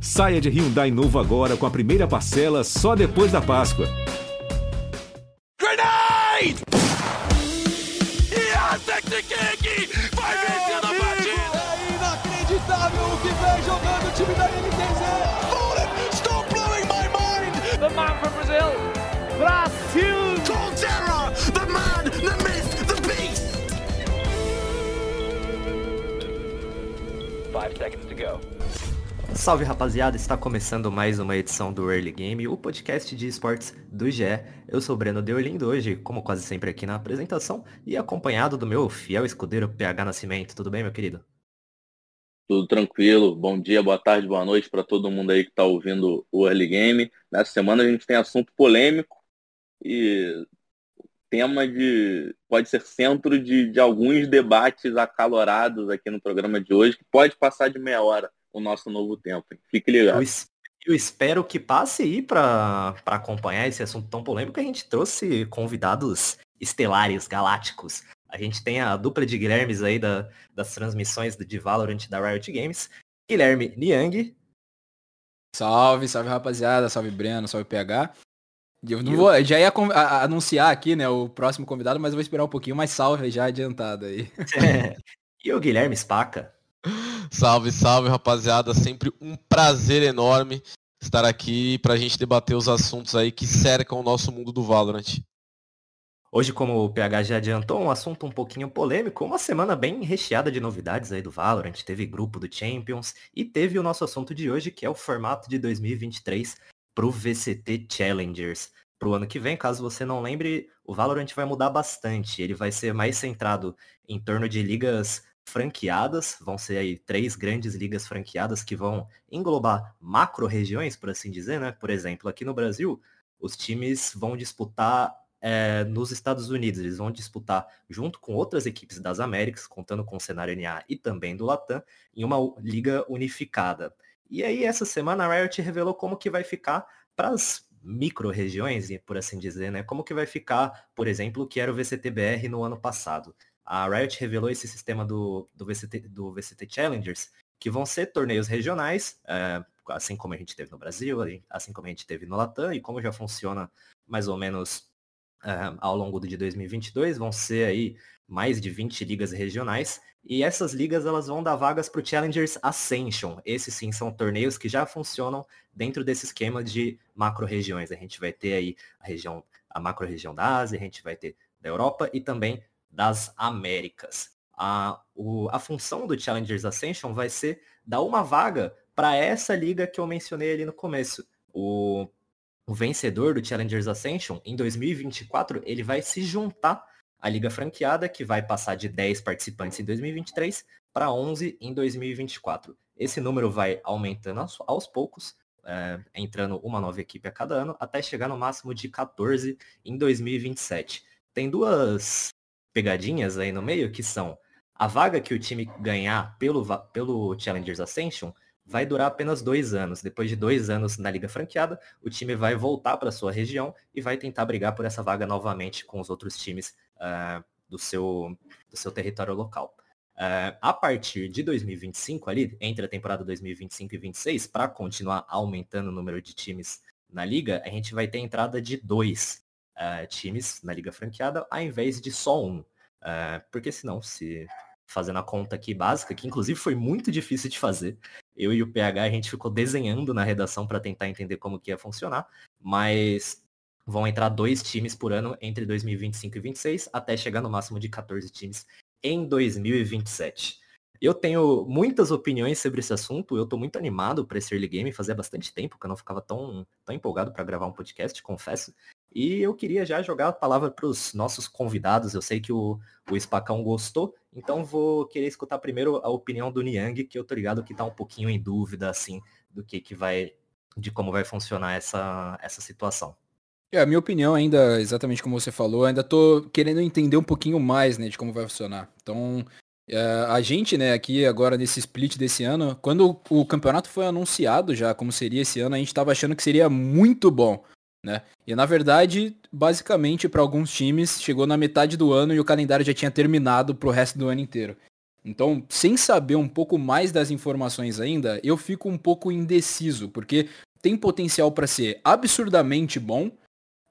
Saia de Hyundai novo agora com a primeira parcela só depois da Páscoa. Grenade! Yes, Vai vencer a partida! É inacreditável o que vem jogando o time da NTZ! Bullet, stop blowing my mind! The man from Brazil, Brasil! Colterra, the man, the myth, the beast! Five seconds to go. Salve rapaziada, está começando mais uma edição do Early Game, o podcast de esportes do GE. Eu sou o Breno Deolindo hoje, como quase sempre aqui na apresentação, e acompanhado do meu fiel escudeiro PH Nascimento. Tudo bem, meu querido? Tudo tranquilo. Bom dia, boa tarde, boa noite para todo mundo aí que está ouvindo o Early Game. Nessa semana a gente tem assunto polêmico e tema de pode ser centro de, de alguns debates acalorados aqui no programa de hoje, que pode passar de meia hora o nosso novo tempo. Fique ligado. Eu, eu espero que passe aí para acompanhar esse assunto tão polêmico. A gente trouxe convidados estelares, galácticos. A gente tem a dupla de Guilhermes aí da, das transmissões de Valorant da Riot Games. Guilherme Niang. Salve, salve rapaziada, salve Breno, salve PH. Eu não vou, já ia anunciar aqui, né, o próximo convidado, mas eu vou esperar um pouquinho, mais salve já adiantado aí. É. E o Guilherme Spaca. Salve, salve, rapaziada. Sempre um prazer enorme estar aqui para a gente debater os assuntos aí que cercam o nosso mundo do Valorant. Hoje, como o PH já adiantou, um assunto um pouquinho polêmico, uma semana bem recheada de novidades aí do Valorant, teve grupo do Champions e teve o nosso assunto de hoje, que é o formato de 2023 para o VCT Challengers. Para o ano que vem, caso você não lembre, o Valorant vai mudar bastante. Ele vai ser mais centrado em torno de ligas franqueadas, vão ser aí três grandes ligas franqueadas que vão englobar macro-regiões, por assim dizer, né? Por exemplo, aqui no Brasil, os times vão disputar é, nos Estados Unidos, eles vão disputar junto com outras equipes das Américas, contando com o cenário NA e também do Latam, em uma liga unificada. E aí, essa semana, a Riot revelou como que vai ficar para as micro-regiões, por assim dizer, né? Como que vai ficar, por exemplo, o que era o VCTBR no ano passado a Riot revelou esse sistema do, do, VCT, do VCT Challengers, que vão ser torneios regionais, é, assim como a gente teve no Brasil, assim como a gente teve no Latam, e como já funciona mais ou menos é, ao longo de 2022, vão ser aí mais de 20 ligas regionais, e essas ligas elas vão dar vagas para o Challengers Ascension. Esses sim são torneios que já funcionam dentro desse esquema de macro-regiões. A gente vai ter aí a região, a macro-região da Ásia, a gente vai ter da Europa e também das Américas. A, o, a função do Challengers Ascension vai ser dar uma vaga para essa liga que eu mencionei ali no começo. O, o vencedor do Challengers Ascension, em 2024, ele vai se juntar à liga franqueada, que vai passar de 10 participantes em 2023 para 11 em 2024. Esse número vai aumentando aos, aos poucos, é, entrando uma nova equipe a cada ano, até chegar no máximo de 14 em 2027. Tem duas pegadinhas aí no meio, que são a vaga que o time ganhar pelo, pelo Challengers Ascension vai durar apenas dois anos. Depois de dois anos na liga franqueada, o time vai voltar para sua região e vai tentar brigar por essa vaga novamente com os outros times uh, do, seu, do seu território local. Uh, a partir de 2025, ali, entre a temporada 2025 e 26, para continuar aumentando o número de times na liga, a gente vai ter entrada de dois uh, times na liga franqueada, ao invés de só um. Uh, porque senão, se fazendo a conta aqui básica, que inclusive foi muito difícil de fazer, eu e o PH a gente ficou desenhando na redação para tentar entender como que ia funcionar, mas vão entrar dois times por ano entre 2025 e 2026, até chegar no máximo de 14 times em 2027. Eu tenho muitas opiniões sobre esse assunto, eu estou muito animado para esse early game, fazia bastante tempo que eu não ficava tão, tão empolgado para gravar um podcast, confesso. E eu queria já jogar a palavra para os nossos convidados. Eu sei que o, o Spacão gostou, então vou querer escutar primeiro a opinião do Niang, que eu tô ligado que está um pouquinho em dúvida, assim, do que, que vai, de como vai funcionar essa, essa situação. É, a minha opinião ainda, exatamente como você falou, ainda tô querendo entender um pouquinho mais, né, de como vai funcionar. Então, é, a gente, né, aqui agora nesse split desse ano, quando o campeonato foi anunciado já como seria esse ano, a gente estava achando que seria muito bom. Né? E na verdade, basicamente para alguns times, chegou na metade do ano e o calendário já tinha terminado para o resto do ano inteiro. Então, sem saber um pouco mais das informações ainda, eu fico um pouco indeciso, porque tem potencial para ser absurdamente bom,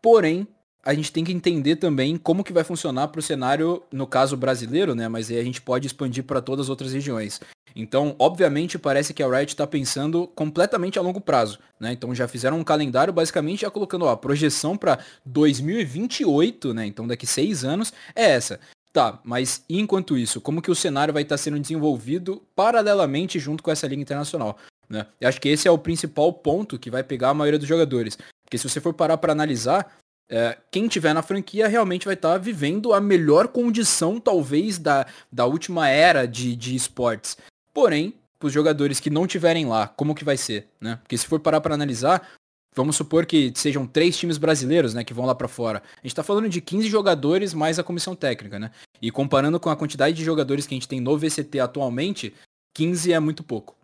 porém a gente tem que entender também como que vai funcionar para o cenário, no caso brasileiro, né? Mas aí a gente pode expandir para todas as outras regiões. Então, obviamente, parece que a Riot está pensando completamente a longo prazo, né? Então já fizeram um calendário basicamente já colocando ó, a projeção para 2028, né? Então daqui seis anos é essa. Tá, mas enquanto isso, como que o cenário vai estar tá sendo desenvolvido paralelamente junto com essa liga internacional? Né? Eu acho que esse é o principal ponto que vai pegar a maioria dos jogadores. Porque se você for parar para analisar, é, quem tiver na franquia realmente vai estar tá vivendo a melhor condição, talvez, da, da última era de, de esportes. Porém, para os jogadores que não tiverem lá, como que vai ser? Né? Porque se for parar para analisar, vamos supor que sejam três times brasileiros né, que vão lá para fora. A gente está falando de 15 jogadores mais a comissão técnica. Né? E comparando com a quantidade de jogadores que a gente tem no VCT atualmente, 15 é muito pouco.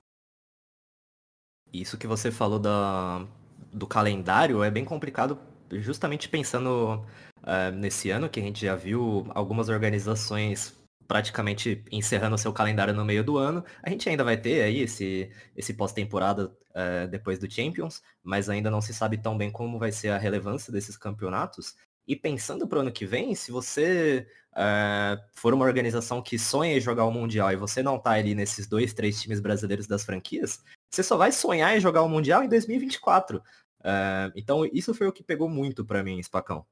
Isso que você falou da, do calendário é bem complicado justamente pensando uh, nesse ano, que a gente já viu algumas organizações praticamente encerrando seu calendário no meio do ano. A gente ainda vai ter aí esse, esse pós-temporada uh, depois do Champions, mas ainda não se sabe tão bem como vai ser a relevância desses campeonatos. E pensando para o ano que vem, se você uh, for uma organização que sonha em jogar o Mundial e você não tá ali nesses dois, três times brasileiros das franquias, você só vai sonhar em jogar o Mundial em 2024. Uh, então isso foi o que pegou muito para mim, Spacão.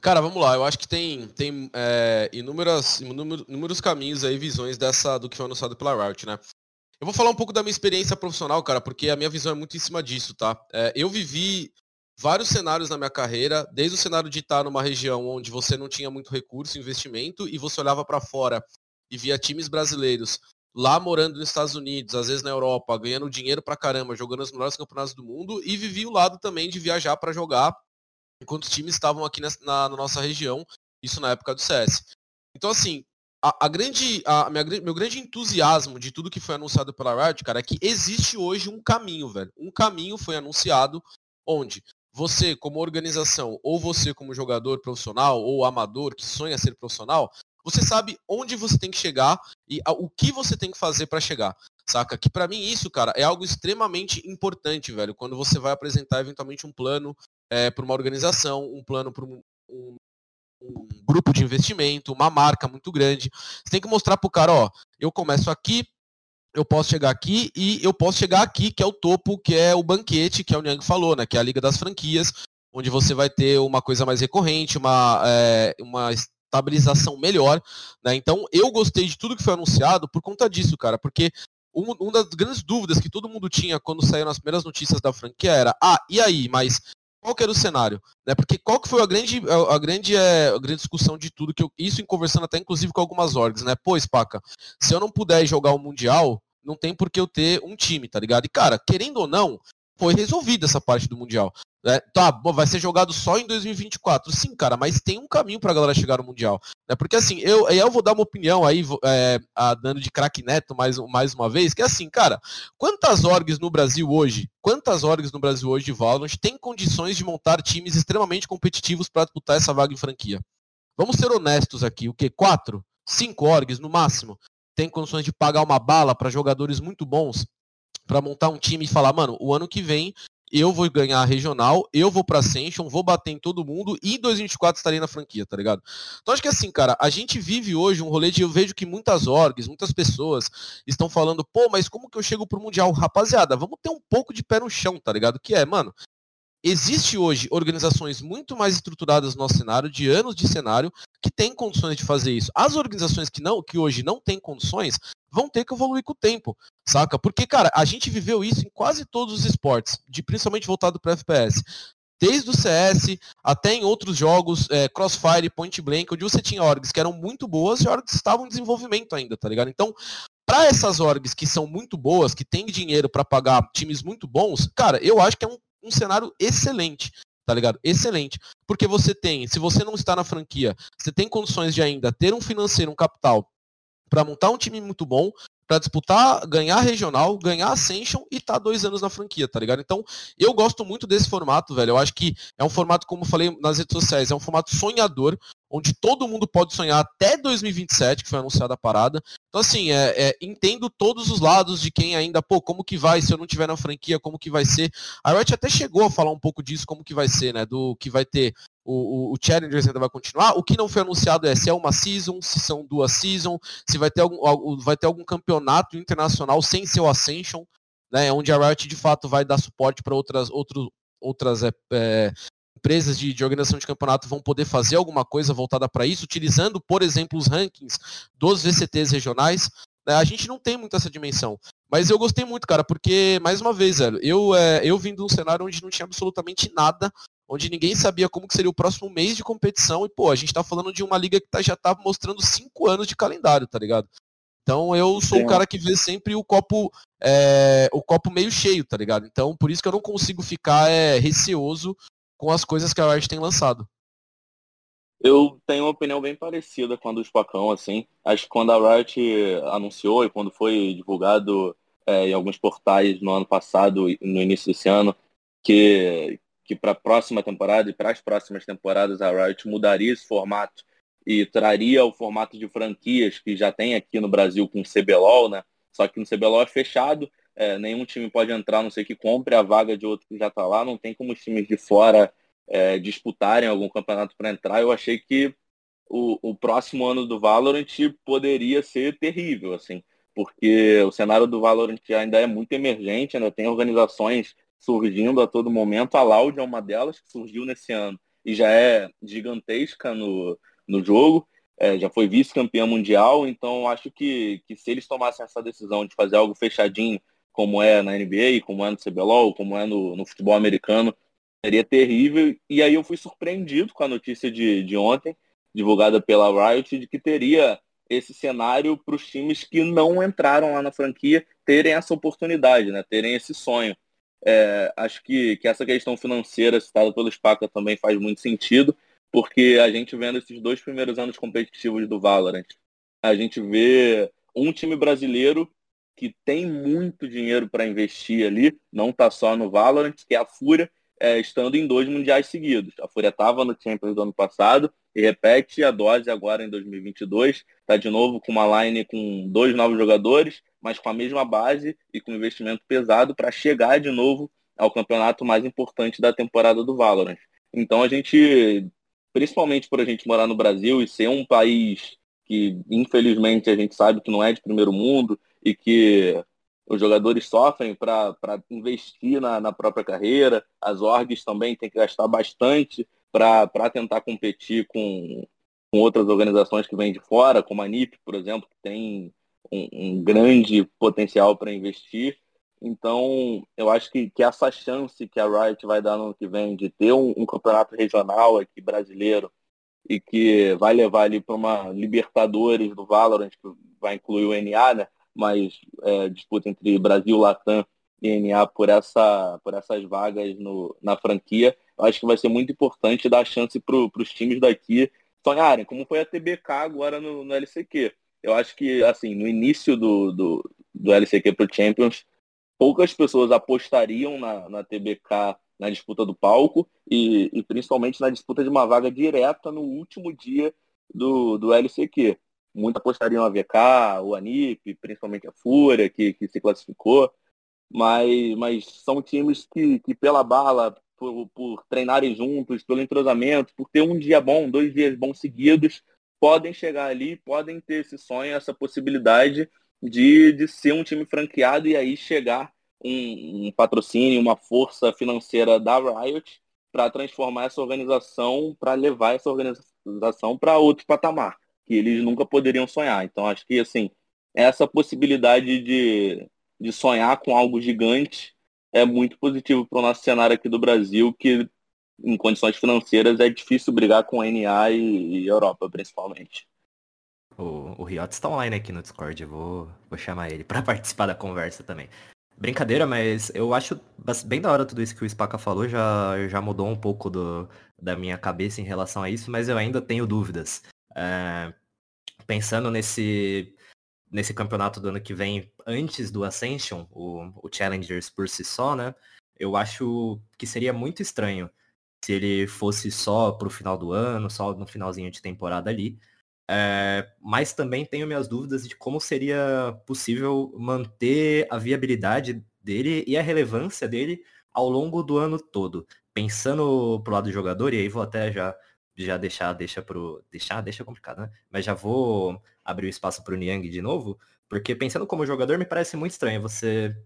Cara, vamos lá. Eu acho que tem, tem é, inúmeras, inúmeros caminhos aí, visões dessa do que foi anunciado pela Riot, né? Eu vou falar um pouco da minha experiência profissional, cara, porque a minha visão é muito em cima disso, tá? É, eu vivi vários cenários na minha carreira, desde o cenário de estar numa região onde você não tinha muito recurso, investimento, e você olhava para fora e via times brasileiros lá morando nos Estados Unidos, às vezes na Europa, ganhando dinheiro pra caramba, jogando os melhores campeonatos do mundo, e vivi o lado também de viajar para jogar enquanto os times estavam aqui na, na, na, nossa região, isso na época do CS. Então, assim, a, a grande, a, minha, meu grande entusiasmo de tudo que foi anunciado pela Riot, cara, é que existe hoje um caminho, velho. Um caminho foi anunciado onde você, como organização, ou você como jogador profissional ou amador que sonha ser profissional, você sabe onde você tem que chegar e o que você tem que fazer para chegar. Saca? Que para mim isso, cara, é algo extremamente importante, velho, quando você vai apresentar eventualmente um plano é, para uma organização, um plano para um, um, um, grupo de investimento, uma marca muito grande. Você tem que mostrar pro cara, ó, eu começo aqui, eu posso chegar aqui e eu posso chegar aqui, que é o topo, que é o banquete, que é o Niang falou, né? Que é a Liga das Franquias, onde você vai ter uma coisa mais recorrente, uma, é, uma estabilização melhor, né? Então eu gostei de tudo que foi anunciado por conta disso, cara, porque um, uma das grandes dúvidas que todo mundo tinha quando saíram as primeiras notícias da franquia era, ah, e aí, mas qual que era o cenário? Né? Porque qual que foi a grande, a, grande, é, a grande discussão de tudo, que eu, isso em conversando até inclusive com algumas orgs, né? Pô, Spaca, se eu não puder jogar o Mundial, não tem por que eu ter um time, tá ligado? E, cara, querendo ou não, foi resolvida essa parte do Mundial. É, tá, vai ser jogado só em 2024. Sim, cara, mas tem um caminho pra galera chegar no Mundial. Né? Porque assim, eu, eu vou dar uma opinião aí, é, a, dando de craque neto mais, mais uma vez, que é assim, cara, quantas orgs no Brasil hoje, quantas orgs no Brasil hoje de Valorant tem condições de montar times extremamente competitivos para disputar essa vaga em franquia? Vamos ser honestos aqui, o que? Quatro? Cinco orgs no máximo? Tem condições de pagar uma bala para jogadores muito bons para montar um time e falar, mano, o ano que vem eu vou ganhar a regional, eu vou pra Ascension, vou bater em todo mundo e em 2024 estarei na franquia, tá ligado? Então acho que assim, cara, a gente vive hoje um rolê de eu vejo que muitas orgs, muitas pessoas estão falando, pô, mas como que eu chego pro Mundial? Rapaziada, vamos ter um pouco de pé no chão, tá ligado? Que é, mano, Existe hoje organizações muito mais estruturadas no nosso cenário, de anos de cenário, que têm condições de fazer isso. As organizações que não, que hoje não têm condições, vão ter que evoluir com o tempo, saca? Porque, cara, a gente viveu isso em quase todos os esportes, de principalmente voltado para FPS. Desde o CS até em outros jogos, é, Crossfire, Point Blank, onde você tinha orgs que eram muito boas e orgs que estavam em desenvolvimento ainda, tá ligado? Então, para essas orgs que são muito boas, que têm dinheiro para pagar times muito bons, cara, eu acho que é um um cenário excelente, tá ligado? Excelente. Porque você tem, se você não está na franquia, você tem condições de ainda ter um financeiro, um capital para montar um time muito bom, para disputar, ganhar regional, ganhar Ascension e tá dois anos na franquia, tá ligado? Então, eu gosto muito desse formato, velho. Eu acho que é um formato, como eu falei nas redes sociais, é um formato sonhador, onde todo mundo pode sonhar até 2027, que foi anunciada a parada. Então, assim, é, é, entendo todos os lados de quem ainda, pô, como que vai, se eu não tiver na franquia, como que vai ser. A Riot até chegou a falar um pouco disso, como que vai ser, né? Do que vai ter o, o, o, Challengers ainda vai continuar. O que não foi anunciado é se é uma season, se são duas seasons, se vai ter algum, vai ter algum campeonato internacional sem ser o Ascension, né? Onde a Riot de fato vai dar suporte para outras, outro, outras é, é, empresas de, de, organização de campeonato vão poder fazer alguma coisa voltada para isso, utilizando, por exemplo, os rankings dos VCTs regionais. Né? A gente não tem muito essa dimensão. Mas eu gostei muito, cara, porque, mais uma vez, velho, eu, é, eu vim de um cenário onde não tinha absolutamente nada, onde ninguém sabia como que seria o próximo mês de competição, e, pô, a gente tá falando de uma liga que tá, já tá mostrando cinco anos de calendário, tá ligado? Então eu sou o cara que vê sempre o copo é, o copo meio cheio, tá ligado? Então por isso que eu não consigo ficar é, receoso com as coisas que a Riot tem lançado. Eu tenho uma opinião bem parecida com a do Spacão, assim. Acho que quando a Riot anunciou e quando foi divulgado é, em alguns portais no ano passado no início desse ano, que, que para a próxima temporada e para as próximas temporadas a Riot mudaria esse formato e traria o formato de franquias que já tem aqui no Brasil com o CBLOL, né? Só que no CBLOL é fechado é, nenhum time pode entrar, não sei que compre a vaga de outro que já está lá, não tem como os times de fora é, disputarem algum campeonato para entrar. Eu achei que o, o próximo ano do Valorant poderia ser terrível, assim, porque o cenário do Valorant ainda é muito emergente, ainda tem organizações surgindo a todo momento. A Loud é uma delas que surgiu nesse ano e já é gigantesca no, no jogo. É, já foi vice-campeã mundial, então acho que, que se eles tomassem essa decisão de fazer algo fechadinho como é na NBA, como é no CBLOL, como é no, no futebol americano, seria terrível. E aí eu fui surpreendido com a notícia de, de ontem, divulgada pela Riot, de que teria esse cenário para os times que não entraram lá na franquia terem essa oportunidade, né? terem esse sonho. É, acho que, que essa questão financeira citada pelo Spaca também faz muito sentido, porque a gente vendo esses dois primeiros anos competitivos do Valorant, a gente vê um time brasileiro que tem muito dinheiro para investir ali, não está só no Valorant, que é a Fúria, é, estando em dois mundiais seguidos. A Fúria estava no Champions do ano passado e repete a dose agora em 2022. Está de novo com uma line com dois novos jogadores, mas com a mesma base e com investimento pesado para chegar de novo ao campeonato mais importante da temporada do Valorant. Então a gente, principalmente por a gente morar no Brasil e ser um país que infelizmente a gente sabe que não é de primeiro mundo e que os jogadores sofrem para investir na, na, própria carreira, as orgs também têm que gastar bastante para tentar competir com, com outras organizações que vêm de fora, como a NIP, por exemplo, que tem um, um grande potencial para investir. Então, eu acho que, que essa chance que a Riot vai dar no ano que vem de ter um, um campeonato regional aqui brasileiro e que vai levar ali para uma Libertadores do Valorant, que vai incluir o NA, né? Mas é, disputa entre Brasil, Latam e NA por, essa, por essas vagas no, na franquia. Eu acho que vai ser muito importante dar chance para os times daqui sonharem, como foi a TBK agora no, no LCQ. Eu acho que, assim, no início do, do, do LCQ para o Champions, poucas pessoas apostariam na, na TBK na disputa do palco e, e, principalmente na disputa de uma vaga direta no último dia do, do LCQ. Muitos apostariam a VK, o Anip, principalmente a Fúria, que, que se classificou. Mas, mas são times que, que pela bala, por, por treinarem juntos, pelo entrosamento, por ter um dia bom, dois dias bons seguidos, podem chegar ali, podem ter esse sonho, essa possibilidade de, de ser um time franqueado e aí chegar um, um patrocínio, uma força financeira da Riot para transformar essa organização, para levar essa organização para outro patamar que eles nunca poderiam sonhar. Então acho que assim, essa possibilidade de, de sonhar com algo gigante é muito positivo para o nosso cenário aqui do Brasil, que em condições financeiras é difícil brigar com a NA e, e Europa, principalmente. O, o Riot está online aqui no Discord, eu vou, vou chamar ele para participar da conversa também. Brincadeira, mas eu acho bem da hora tudo isso que o Spaca falou, já, já mudou um pouco do, da minha cabeça em relação a isso, mas eu ainda tenho dúvidas. É, pensando nesse, nesse campeonato do ano que vem, antes do Ascension, o, o Challengers por si só, né? Eu acho que seria muito estranho se ele fosse só para o final do ano, só no finalzinho de temporada ali. É, mas também tenho minhas dúvidas de como seria possível manter a viabilidade dele e a relevância dele ao longo do ano todo. Pensando pro lado do jogador, e aí vou até já, já deixar, deixa pro. Deixar, deixa complicado, né? Mas já vou abrir o espaço pro Niang de novo, porque pensando como jogador, me parece muito estranho você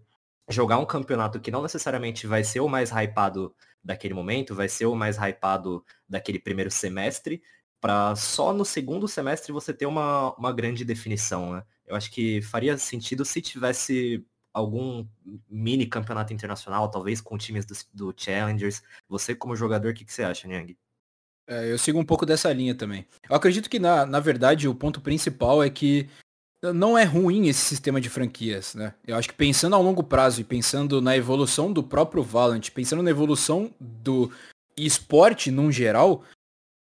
jogar um campeonato que não necessariamente vai ser o mais hypado daquele momento, vai ser o mais hypado daquele primeiro semestre, para só no segundo semestre você ter uma, uma grande definição, né? Eu acho que faria sentido se tivesse algum mini campeonato internacional, talvez com times do, do Challengers. Você como jogador, o que, que você acha, Niang? É, eu sigo um pouco dessa linha também. Eu acredito que, na, na verdade, o ponto principal é que não é ruim esse sistema de franquias, né? Eu acho que pensando a longo prazo e pensando na evolução do próprio Valorant, pensando na evolução do esporte num geral,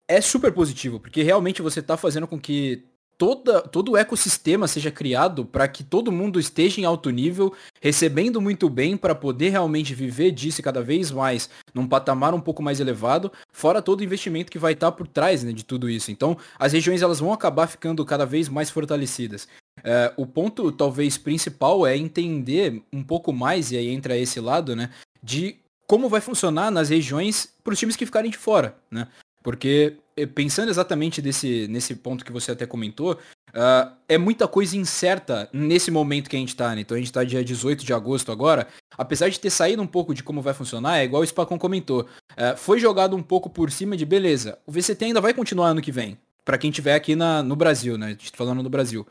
é super positivo, porque realmente você está fazendo com que toda, todo o ecossistema seja criado para que todo mundo esteja em alto nível, recebendo muito bem para poder realmente viver disso cada vez mais num patamar um pouco mais elevado, fora todo o investimento que vai estar tá por trás né, de tudo isso. Então, as regiões elas vão acabar ficando cada vez mais fortalecidas. É, o ponto talvez principal é entender um pouco mais, e aí entra esse lado, né, de como vai funcionar nas regiões para os times que ficarem de fora, né? Porque pensando exatamente desse, nesse ponto que você até comentou, uh, é muita coisa incerta nesse momento que a gente está, né? Então a gente está dia 18 de agosto agora. Apesar de ter saído um pouco de como vai funcionar, é igual o Spacon comentou. Uh, foi jogado um pouco por cima de beleza. O VCT ainda vai continuar ano que vem. para quem tiver aqui na, no Brasil, né? Tá falando no Brasil.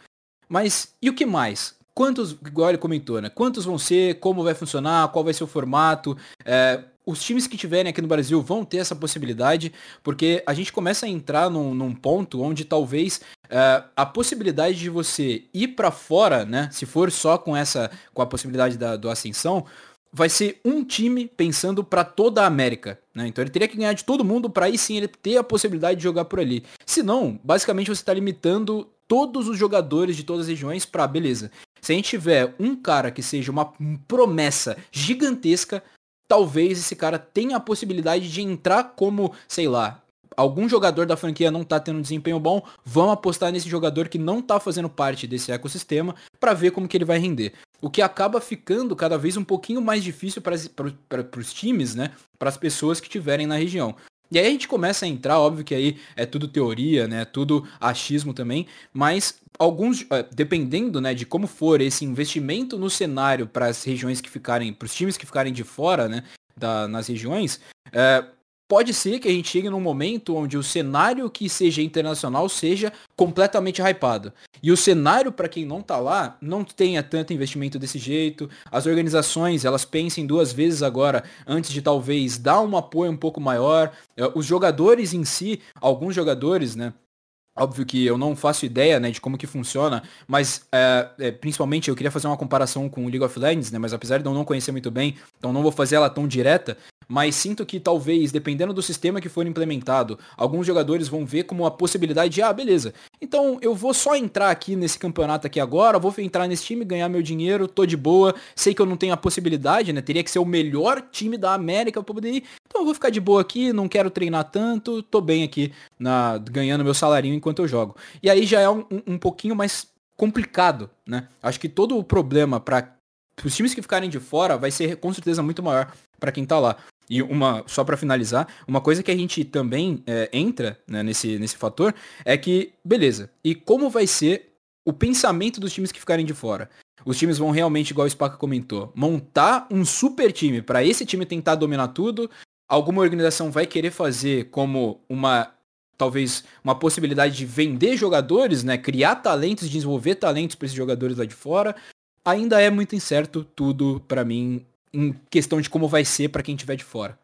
Mas e o que mais? Quantos, igual ele comentou, né? Quantos vão ser, como vai funcionar, qual vai ser o formato? É, os times que tiverem aqui no Brasil vão ter essa possibilidade, porque a gente começa a entrar num, num ponto onde talvez uh, a possibilidade de você ir para fora, né? Se for só com essa, com a possibilidade da do ascensão, vai ser um time pensando para toda a América, né? Então ele teria que ganhar de todo mundo para aí sim ele ter a possibilidade de jogar por ali. Se não, basicamente você está limitando todos os jogadores de todas as regiões para beleza. Se a gente tiver um cara que seja uma promessa gigantesca, talvez esse cara tenha a possibilidade de entrar como, sei lá, algum jogador da franquia não tá tendo um desempenho bom, vão apostar nesse jogador que não tá fazendo parte desse ecossistema para ver como que ele vai render. O que acaba ficando cada vez um pouquinho mais difícil para os times, né? Para as pessoas que estiverem na região. E aí a gente começa a entrar, óbvio que aí é tudo teoria, né? Tudo achismo também, mas alguns, eh, dependendo, né, de como for esse investimento no cenário para as regiões que ficarem, para os times que ficarem de fora, né, da, nas regiões, é, pode ser que a gente chegue num momento onde o cenário que seja internacional seja completamente hypado. E o cenário, para quem não tá lá, não tenha tanto investimento desse jeito. As organizações, elas pensem duas vezes agora antes de talvez dar um apoio um pouco maior. É, os jogadores em si, alguns jogadores, né? Óbvio que eu não faço ideia né, de como que funciona, mas é, é, principalmente eu queria fazer uma comparação com o League of Legends, né, mas apesar de eu não conhecer muito bem, então não vou fazer ela tão direta, mas sinto que talvez, dependendo do sistema que for implementado, alguns jogadores vão ver como a possibilidade de, ah, beleza, então eu vou só entrar aqui nesse campeonato aqui agora, vou entrar nesse time, ganhar meu dinheiro, tô de boa, sei que eu não tenho a possibilidade, né, teria que ser o melhor time da América pra poder ir, então eu vou ficar de boa aqui, não quero treinar tanto, tô bem aqui, na, ganhando meu salarinho enquanto eu jogo. E aí já é um, um, pouquinho mais complicado, né? Acho que todo o problema para os times que ficarem de fora vai ser com certeza muito maior para quem tá lá. E uma, só para finalizar, uma coisa que a gente também é, entra né, nesse, nesse fator é que, beleza, e como vai ser o pensamento dos times que ficarem de fora? Os times vão realmente, igual o Spaca comentou, montar um super time para esse time tentar dominar tudo. Alguma organização vai querer fazer como uma talvez uma possibilidade de vender jogadores, né, criar talentos, desenvolver talentos para esses jogadores lá de fora. Ainda é muito incerto tudo para mim em questão de como vai ser para quem estiver de fora.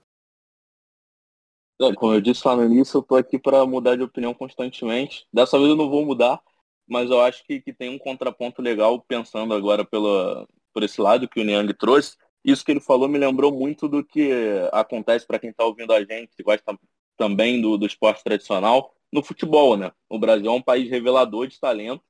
Como eu disse lá no início, eu tô aqui para mudar de opinião constantemente. Dessa vez eu não vou mudar, mas eu acho que, que tem um contraponto legal pensando agora pela, por esse lado que o Niang trouxe. Isso que ele falou me lembrou muito do que acontece para quem está ouvindo a gente, que gosta também do, do esporte tradicional, no futebol, né? O Brasil é um país revelador de talento,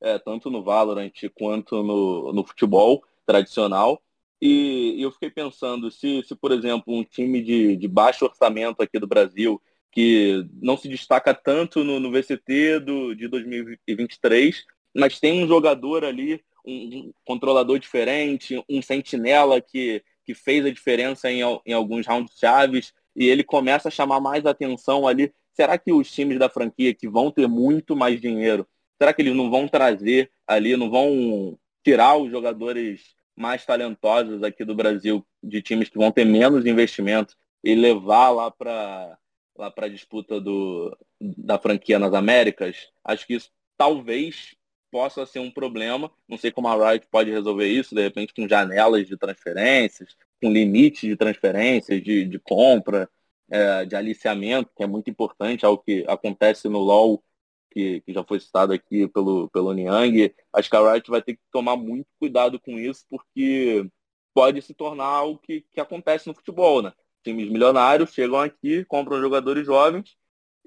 é, tanto no Valorant quanto no, no futebol tradicional. E, e eu fiquei pensando, se, se por exemplo, um time de, de baixo orçamento aqui do Brasil, que não se destaca tanto no, no VCT do, de 2023, mas tem um jogador ali, um, um controlador diferente, um sentinela que, que fez a diferença em, em alguns rounds chaves, e ele começa a chamar mais atenção ali. Será que os times da franquia que vão ter muito mais dinheiro, será que eles não vão trazer ali, não vão tirar os jogadores mais talentosos aqui do Brasil, de times que vão ter menos investimento, e levar lá para lá para a disputa do, da franquia nas Américas, acho que isso talvez possa ser um problema. Não sei como a Riot pode resolver isso, de repente com janelas de transferências, com limite de transferências, de, de compra, é, de aliciamento, que é muito importante, algo que acontece no LoL, que, que já foi citado aqui pelo, pelo Niang. Acho que a Riot vai ter que tomar muito cuidado com isso, porque pode se tornar algo que, que acontece no futebol, né? times milionários chegam aqui, compram jogadores jovens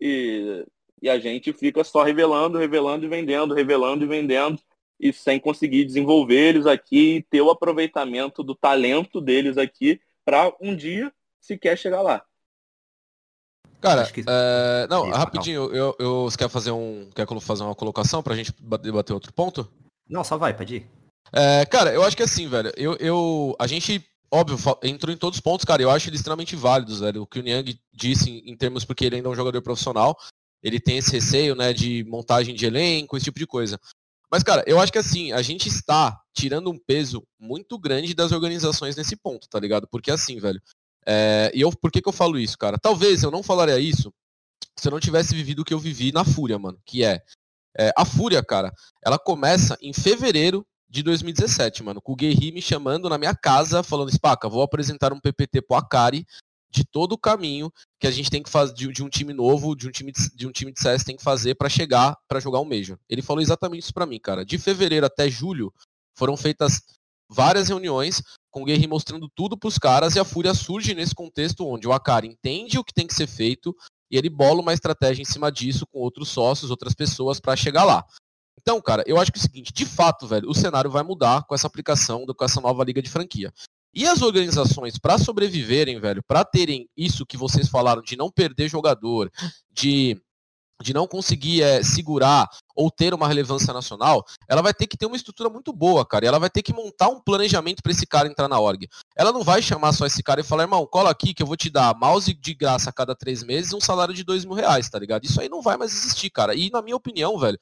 e, e a gente fica só revelando, revelando e vendendo, revelando e vendendo e sem conseguir desenvolver eles aqui e ter o aproveitamento do talento deles aqui para um dia sequer chegar lá. Cara, que... é... não, rapidinho, eu, eu, você quer fazer um, quer fazer uma colocação para a gente debater outro ponto? Não, só vai, pode ir. É, cara, eu acho que assim, velho, eu, eu, a gente óbvio, entrou em todos os pontos, cara. Eu acho eles extremamente válidos, velho. O que o Niang disse em, em, termos porque ele ainda é um jogador profissional, ele tem esse receio, né, de montagem de elenco, esse tipo de coisa. Mas, cara, eu acho que assim, a gente está tirando um peso muito grande das organizações nesse ponto, tá ligado? Porque assim, velho. É... E eu, por que, que eu falo isso, cara? Talvez eu não falaria isso se eu não tivesse vivido o que eu vivi na Fúria, mano. Que é, é a Fúria, cara, ela começa em fevereiro de 2017, mano. Com o Guerri me chamando na minha casa, falando, Spaca, vou apresentar um PPT pro Akari de todo o caminho que a gente tem que fazer de, de, um time novo, de um time de, de um time de CS tem que fazer para chegar para jogar um Major. Ele falou exatamente isso para mim, cara. De fevereiro até julho foram feitas várias reuniões com o Guerri mostrando tudo pros caras e a Fúria surge nesse contexto onde o Akari entende o que tem que ser feito e ele bola uma estratégia em cima disso com outros sócios, outras pessoas para chegar lá. Então, cara, eu acho que é o seguinte, de fato, velho, o cenário vai mudar com essa aplicação, com essa nova liga de franquia. E as organizações, para sobreviverem, velho, para terem isso que vocês falaram, de não perder jogador, de, de não conseguir é, segurar ou ter uma relevância nacional, ela vai ter que ter uma estrutura muito boa, cara. E ela vai ter que montar um planejamento para esse cara entrar na org. Ela não vai chamar só esse cara e falar, irmão, cola aqui que eu vou te dar mouse de graça a cada três meses e um salário de dois mil reais, tá ligado? Isso aí não vai mais existir, cara. E na minha opinião, velho,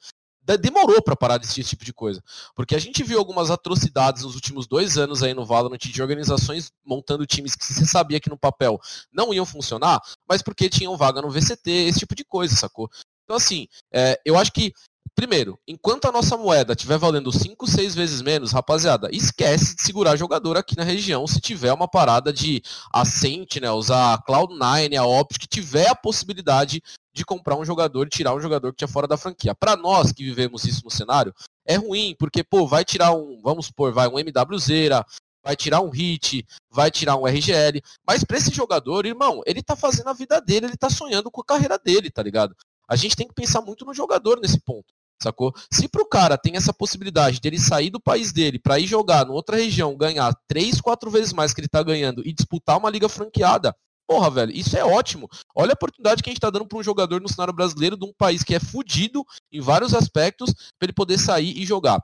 demorou para parar de esse tipo de coisa. Porque a gente viu algumas atrocidades nos últimos dois anos aí no Valorant de organizações montando times que você sabia que no papel não iam funcionar, mas porque tinham vaga no VCT, esse tipo de coisa, sacou? Então, assim, é, eu acho que Primeiro, enquanto a nossa moeda estiver valendo 5, 6 vezes menos, rapaziada, esquece de segurar jogador aqui na região se tiver uma parada de Ascent, né, usar Cloud9, a Optic, que tiver a possibilidade de comprar um jogador e tirar um jogador que tinha fora da franquia. Para nós que vivemos isso no cenário, é ruim, porque, pô, vai tirar um, vamos supor, vai um MWZera, vai tirar um hit, vai tirar um RGL, mas para esse jogador, irmão, ele tá fazendo a vida dele, ele tá sonhando com a carreira dele, tá ligado? A gente tem que pensar muito no jogador nesse ponto sacou? Se pro cara tem essa possibilidade de ele sair do país dele para ir jogar em outra região, ganhar três, quatro vezes mais que ele tá ganhando e disputar uma liga franqueada, porra, velho, isso é ótimo. Olha a oportunidade que a gente tá dando para um jogador no cenário brasileiro de um país que é fudido em vários aspectos para ele poder sair e jogar.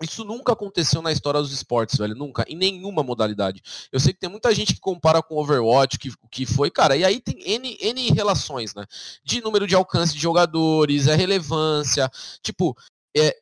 Isso nunca aconteceu na história dos esportes, velho. Nunca. Em nenhuma modalidade. Eu sei que tem muita gente que compara com Overwatch, que, que foi, cara. E aí tem N, N relações, né? De número de alcance de jogadores, é relevância. Tipo, é,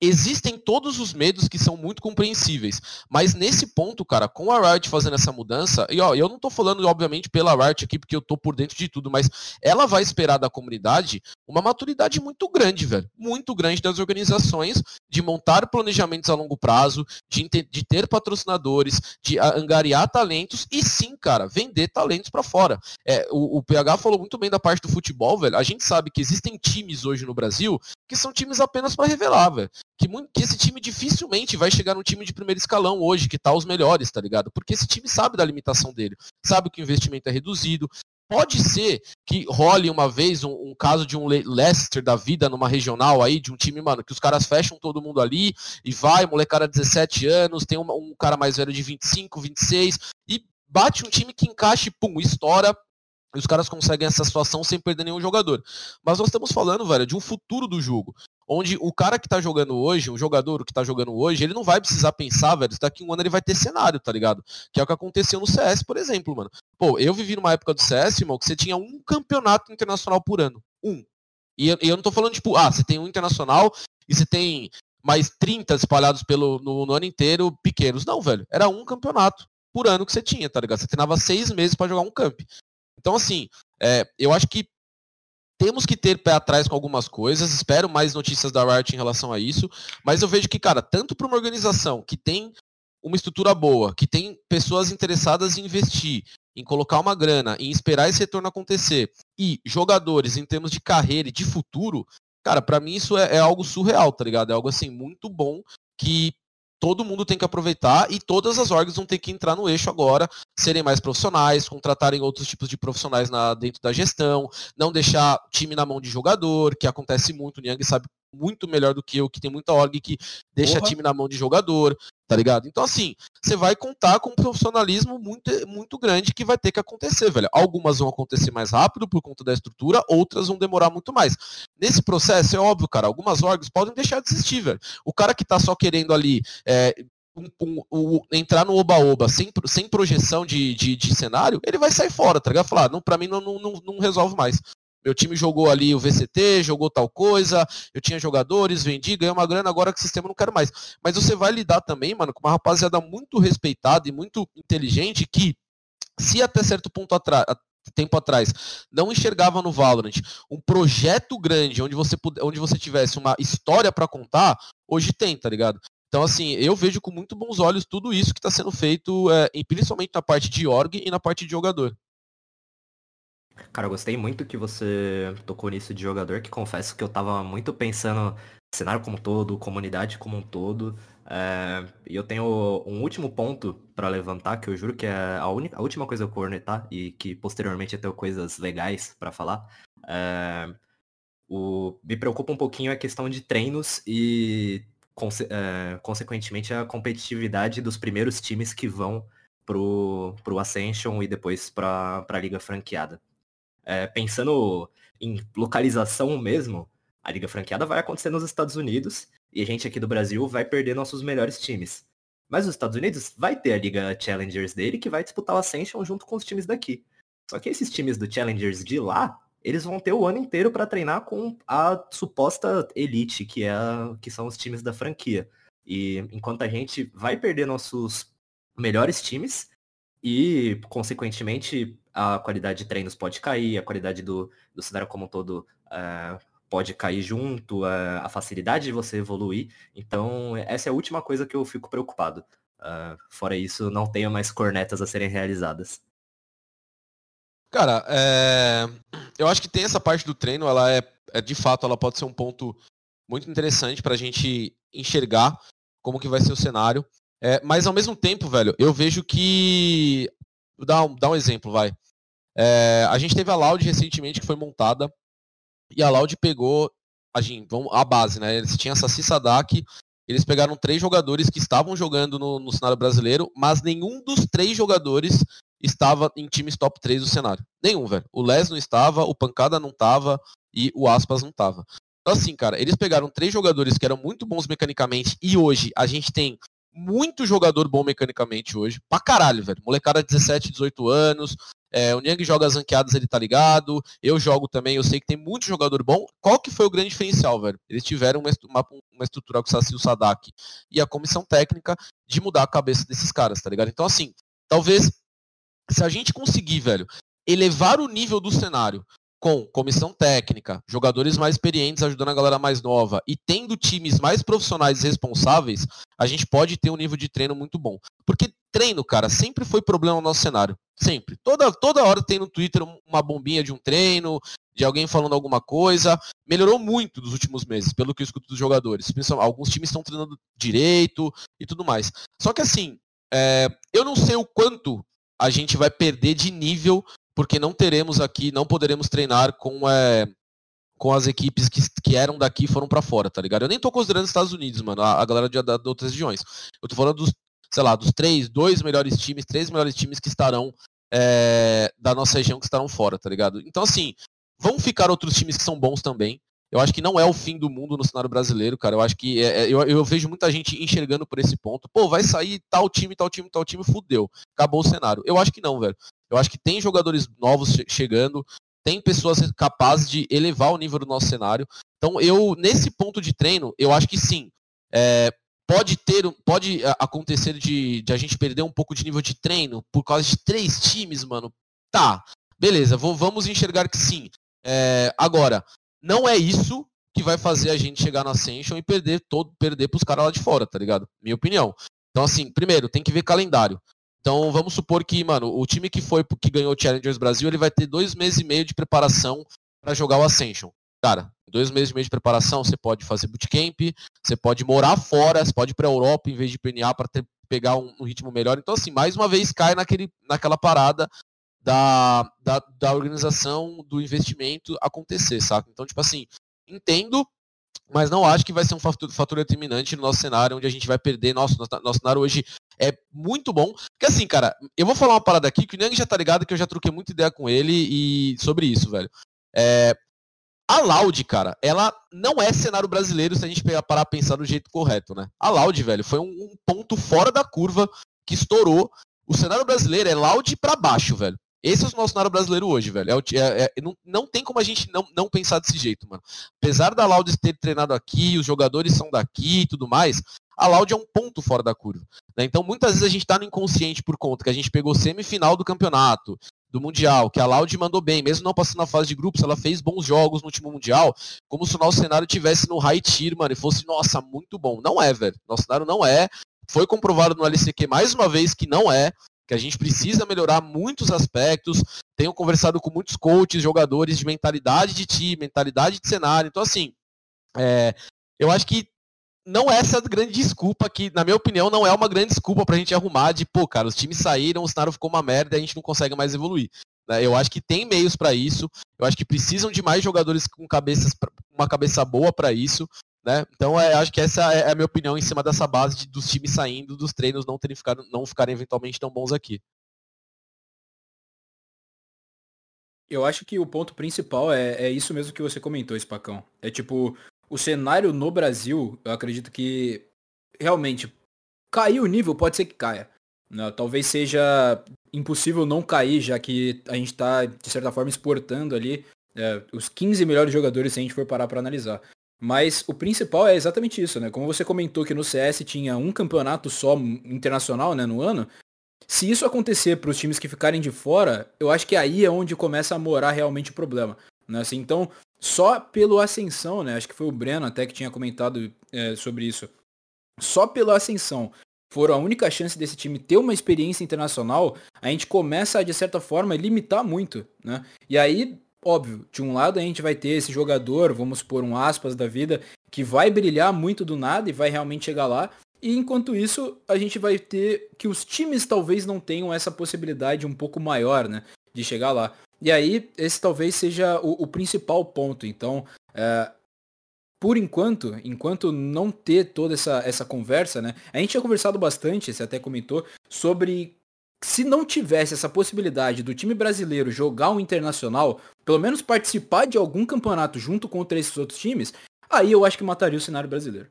existem todos os medos que são muito compreensíveis. Mas nesse ponto, cara, com a Riot fazendo essa mudança, e ó, eu não tô falando, obviamente, pela Riot aqui, porque eu tô por dentro de tudo, mas ela vai esperar da comunidade uma maturidade muito grande, velho. Muito grande das organizações de montar planejamentos a longo prazo, de, de ter patrocinadores, de angariar talentos e sim, cara, vender talentos para fora. É, o, o PH falou muito bem da parte do futebol, velho. A gente sabe que existem times hoje no Brasil que são times apenas para revelar, velho que, muito, que esse time dificilmente vai chegar no time de primeiro escalão hoje, que tá os melhores, tá ligado? Porque esse time sabe da limitação dele, sabe que o investimento é reduzido, Pode ser que role uma vez um, um, caso de um Leicester da vida numa regional aí, de um time, mano, que os caras fecham todo mundo ali e vai, molecada 17 anos, tem um, um cara mais velho de 25, 26 e bate um time que encaixe, pum, estoura, e os caras conseguem essa situação sem perder nenhum jogador. Mas nós estamos falando, velho, de um futuro do jogo. Onde o cara que tá jogando hoje, um jogador que tá jogando hoje, ele não vai precisar pensar, velho, daqui um ano ele vai ter cenário, tá ligado? Que é o que aconteceu no CS, por exemplo, mano. Pô, eu vivi numa época do CS, irmão, que você tinha um campeonato internacional por ano. Um. E eu, eu não tô falando, tipo, ah, você tem um internacional e você tem mais 30 espalhados pelo, no, no ano inteiro, pequenos. Não, velho. Era um campeonato por ano que você tinha, tá ligado? Você treinava seis meses para jogar um camp. Então, assim, é, eu acho que temos que ter pé atrás com algumas coisas, espero mais notícias da Riot em relação a isso, mas eu vejo que, cara, tanto para uma organização que tem uma estrutura boa, que tem pessoas interessadas em investir, em colocar uma grana, em esperar esse retorno acontecer, e jogadores em termos de carreira e de futuro, cara, para mim isso é, é, algo surreal, tá ligado? É algo assim muito bom que todo mundo tem que aproveitar e todas as orgs vão ter que entrar no eixo agora, serem mais profissionais, contratarem outros tipos de profissionais na, dentro da gestão, não deixar time na mão de jogador, que acontece muito, o Niang sabe muito melhor do que eu, que tem muita org que deixa Porra. time na mão de jogador, tá ligado? Então, assim, você vai contar com um profissionalismo muito, muito grande que vai ter que acontecer, velho. Algumas vão acontecer mais rápido por conta da estrutura, outras vão demorar muito mais. Nesse processo, é óbvio, cara, algumas orgs podem deixar de existir, velho. O cara que tá só querendo ali é, um, um, um, entrar no oba-oba sem, sem projeção de, de, de, cenário, ele vai sair fora, tá ligado? Falar, ah, não, pra mim não, não, não resolve mais. Meu time jogou ali o VCT, jogou tal coisa, eu tinha jogadores, vendi, ganhei uma grana, agora que o sistema não quero mais. Mas você vai lidar também, mano, com uma rapaziada muito respeitada e muito inteligente que, se até certo ponto atrás, tempo atrás não enxergava no Valorant um projeto grande onde você onde você tivesse uma história para contar, hoje tem, tá ligado? Então, assim, eu vejo com muito bons olhos tudo isso que está sendo feito, é, principalmente na parte de org e na parte de jogador. Cara, eu gostei muito que você tocou nisso de jogador, que confesso que eu tava muito pensando cenário como um todo, comunidade como um todo. É, e eu tenho um último ponto para levantar, que eu juro que é a, única, a última coisa que eu cornetar e que posteriormente eu tenho coisas legais para falar. É, o, me preocupa um pouquinho a questão de treinos e, conse, é, consequentemente, a competitividade dos primeiros times que vão pro, pro Ascension e depois para a Liga Franqueada é, pensando em localização mesmo, a liga franqueada vai acontecer nos Estados Unidos e a gente aqui do Brasil vai perder nossos melhores times. Mas os Estados Unidos vai ter a liga Challengers dele que vai disputar o Ascension junto com os times daqui. Só que esses times do Challengers de lá, eles vão ter o ano inteiro para treinar com a suposta elite, que é a, que são os times da franquia. E enquanto a gente vai perder nossos melhores times e consequentemente a qualidade de treinos pode cair, a qualidade do, do cenário como um todo uh, pode cair junto, uh, a facilidade de você evoluir. Então, essa é a última coisa que eu fico preocupado. Uh, fora isso, não tenho mais cornetas a serem realizadas. Cara, é... eu acho que tem essa parte do treino, ela é, é de fato, ela pode ser um ponto muito interessante para a gente enxergar como que vai ser o cenário. É, mas ao mesmo tempo, velho, eu vejo que dar um, dar um exemplo, vai. É, a gente teve a Loud recentemente que foi montada e a Loud pegou a, gente, vamos, a base, né? Eles tinham Saci Sadak, eles pegaram três jogadores que estavam jogando no, no cenário brasileiro, mas nenhum dos três jogadores estava em times top 3 do cenário. Nenhum, velho. O Les não estava, o Pancada não estava e o Aspas não estava. Então, assim, cara, eles pegaram três jogadores que eram muito bons mecanicamente e hoje a gente tem muito jogador bom mecanicamente hoje. Pra caralho, velho. Molecada 17, 18 anos. É, o Niang joga as ranqueadas, ele tá ligado. Eu jogo também, eu sei que tem muito jogador bom. Qual que foi o grande diferencial, velho? Eles tiveram uma, uma, uma estrutura com o Saci o Sadak e a comissão técnica de mudar a cabeça desses caras, tá ligado? Então, assim, talvez se a gente conseguir, velho, elevar o nível do cenário com comissão técnica, jogadores mais experientes ajudando a galera mais nova e tendo times mais profissionais e responsáveis, a gente pode ter um nível de treino muito bom. Porque treino, cara, sempre foi problema no nosso cenário. Sempre. Toda, toda hora tem no Twitter uma bombinha de um treino, de alguém falando alguma coisa. Melhorou muito nos últimos meses, pelo que eu escuto dos jogadores. Alguns times estão treinando direito e tudo mais. Só que assim, é, eu não sei o quanto a gente vai perder de nível porque não teremos aqui, não poderemos treinar com, é, com as equipes que, que eram daqui e foram para fora, tá ligado? Eu nem tô considerando os Estados Unidos, mano, a, a galera de, de, outras regiões. Eu tô falando dos, sei lá, dos três, dois melhores times, três melhores times que estarão é, da nossa região que estarão fora, tá ligado? Então, assim, vão ficar outros times que são bons também. Eu acho que não é o fim do mundo no cenário brasileiro, cara. Eu acho que é, é, eu, eu, vejo muita gente enxergando por esse ponto. Pô, vai sair tal time, tal time, tal time, fudeu. Acabou o cenário. Eu acho que não, velho. Eu acho que tem jogadores novos che chegando, tem pessoas capazes de elevar o nível do nosso cenário. Então, eu, nesse ponto de treino, eu acho que sim. É, pode ter, pode acontecer de, de, a gente perder um pouco de nível de treino por causa de três times, mano. Tá, beleza, vou, vamos enxergar que sim. É, agora, não é isso que vai fazer a gente chegar na Ascension e perder todo, perder pros caras lá de fora, tá ligado? Minha opinião. Então, assim, primeiro, tem que ver calendário. Então, vamos supor que, mano, o time que foi que ganhou o Challengers Brasil, ele vai ter dois meses e meio de preparação para jogar o Ascension. Cara, dois meses e meio de preparação, você pode fazer bootcamp, você pode morar fora, você pode ir pra Europa em vez de PNA para pegar um, um, ritmo melhor. Então, assim, mais uma vez cai naquele, naquela parada da, da, da organização do investimento acontecer, saca? Então, tipo assim, entendo, mas não acho que vai ser um fator, fator determinante no nosso cenário, onde a gente vai perder. Nosso, nosso cenário hoje é muito bom. Porque assim, cara, eu vou falar uma parada aqui que o Niang já tá ligado que eu já troquei muita ideia com ele e sobre isso, velho. É, a Loud, cara, ela não é cenário brasileiro se a gente pegar parar a pensar do jeito correto, né? A Loud, velho, foi um, um ponto fora da curva que estourou. O cenário brasileiro é Loud para baixo, velho. Esse é o nosso cenário brasileiro hoje, velho. É, é, é, não, não tem como a gente não, não pensar desse jeito, mano. Apesar da Loud ter treinado aqui, os jogadores são daqui e tudo mais, a Loud é um ponto fora da curva. Né? Então, muitas vezes a gente tá no inconsciente por conta que a gente pegou semifinal do campeonato, do Mundial, que a Loud mandou bem, mesmo não passando na fase de grupos, ela fez bons jogos no último Mundial, como se o nosso cenário tivesse no high tier, mano, e fosse, nossa, muito bom. Não é, velho. Nosso cenário não é. Foi comprovado no LCQ mais uma vez que não é que a gente precisa melhorar muitos aspectos. Tenho conversado com muitos coaches, jogadores de mentalidade de time, mentalidade de cenário. Então, assim, é, eu acho que não é essa grande desculpa que, na minha opinião, não é uma grande desculpa pra gente arrumar de, pô, cara, os times saíram, o cenário ficou uma merda e a gente não consegue mais evoluir. Né? Eu acho que tem meios para isso. Eu acho que precisam de mais jogadores com cabeças, uma cabeça boa para isso. Né? Então, é, acho que essa é a minha opinião em cima dessa base de, dos times saindo, dos treinos não, terem ficado, não ficarem eventualmente tão bons aqui. Eu acho que o ponto principal é, é isso mesmo que você comentou, Spacão. É tipo, o cenário no Brasil, eu acredito que realmente cair o nível pode ser que caia. Né? Talvez seja impossível não cair, já que a gente está, de certa forma, exportando ali é, os 15 melhores jogadores se a gente for parar para analisar. Mas o principal é exatamente isso, né? Como você comentou que no CS tinha um campeonato só internacional, né, no ano. Se isso acontecer para os times que ficarem de fora, eu acho que aí é onde começa a morar realmente o problema. Né? Assim, então, só pelo ascensão, né? Acho que foi o Breno até que tinha comentado é, sobre isso. Só pela ascensão for a única chance desse time ter uma experiência internacional, a gente começa a, de certa forma, limitar muito, né? E aí, óbvio, de um lado a gente vai ter esse jogador, vamos pôr um aspas da vida, que vai brilhar muito do nada e vai realmente chegar lá. E enquanto isso, a gente vai ter que os times talvez não tenham essa possibilidade um pouco maior, né? De chegar lá. E aí, esse talvez seja o, o principal ponto. Então, é, por enquanto, enquanto não ter toda essa, essa conversa, né? A gente tinha conversado bastante, você até comentou, sobre se não tivesse essa possibilidade do time brasileiro jogar um internacional, pelo menos participar de algum campeonato junto contra esses outros times, aí eu acho que mataria o cenário brasileiro.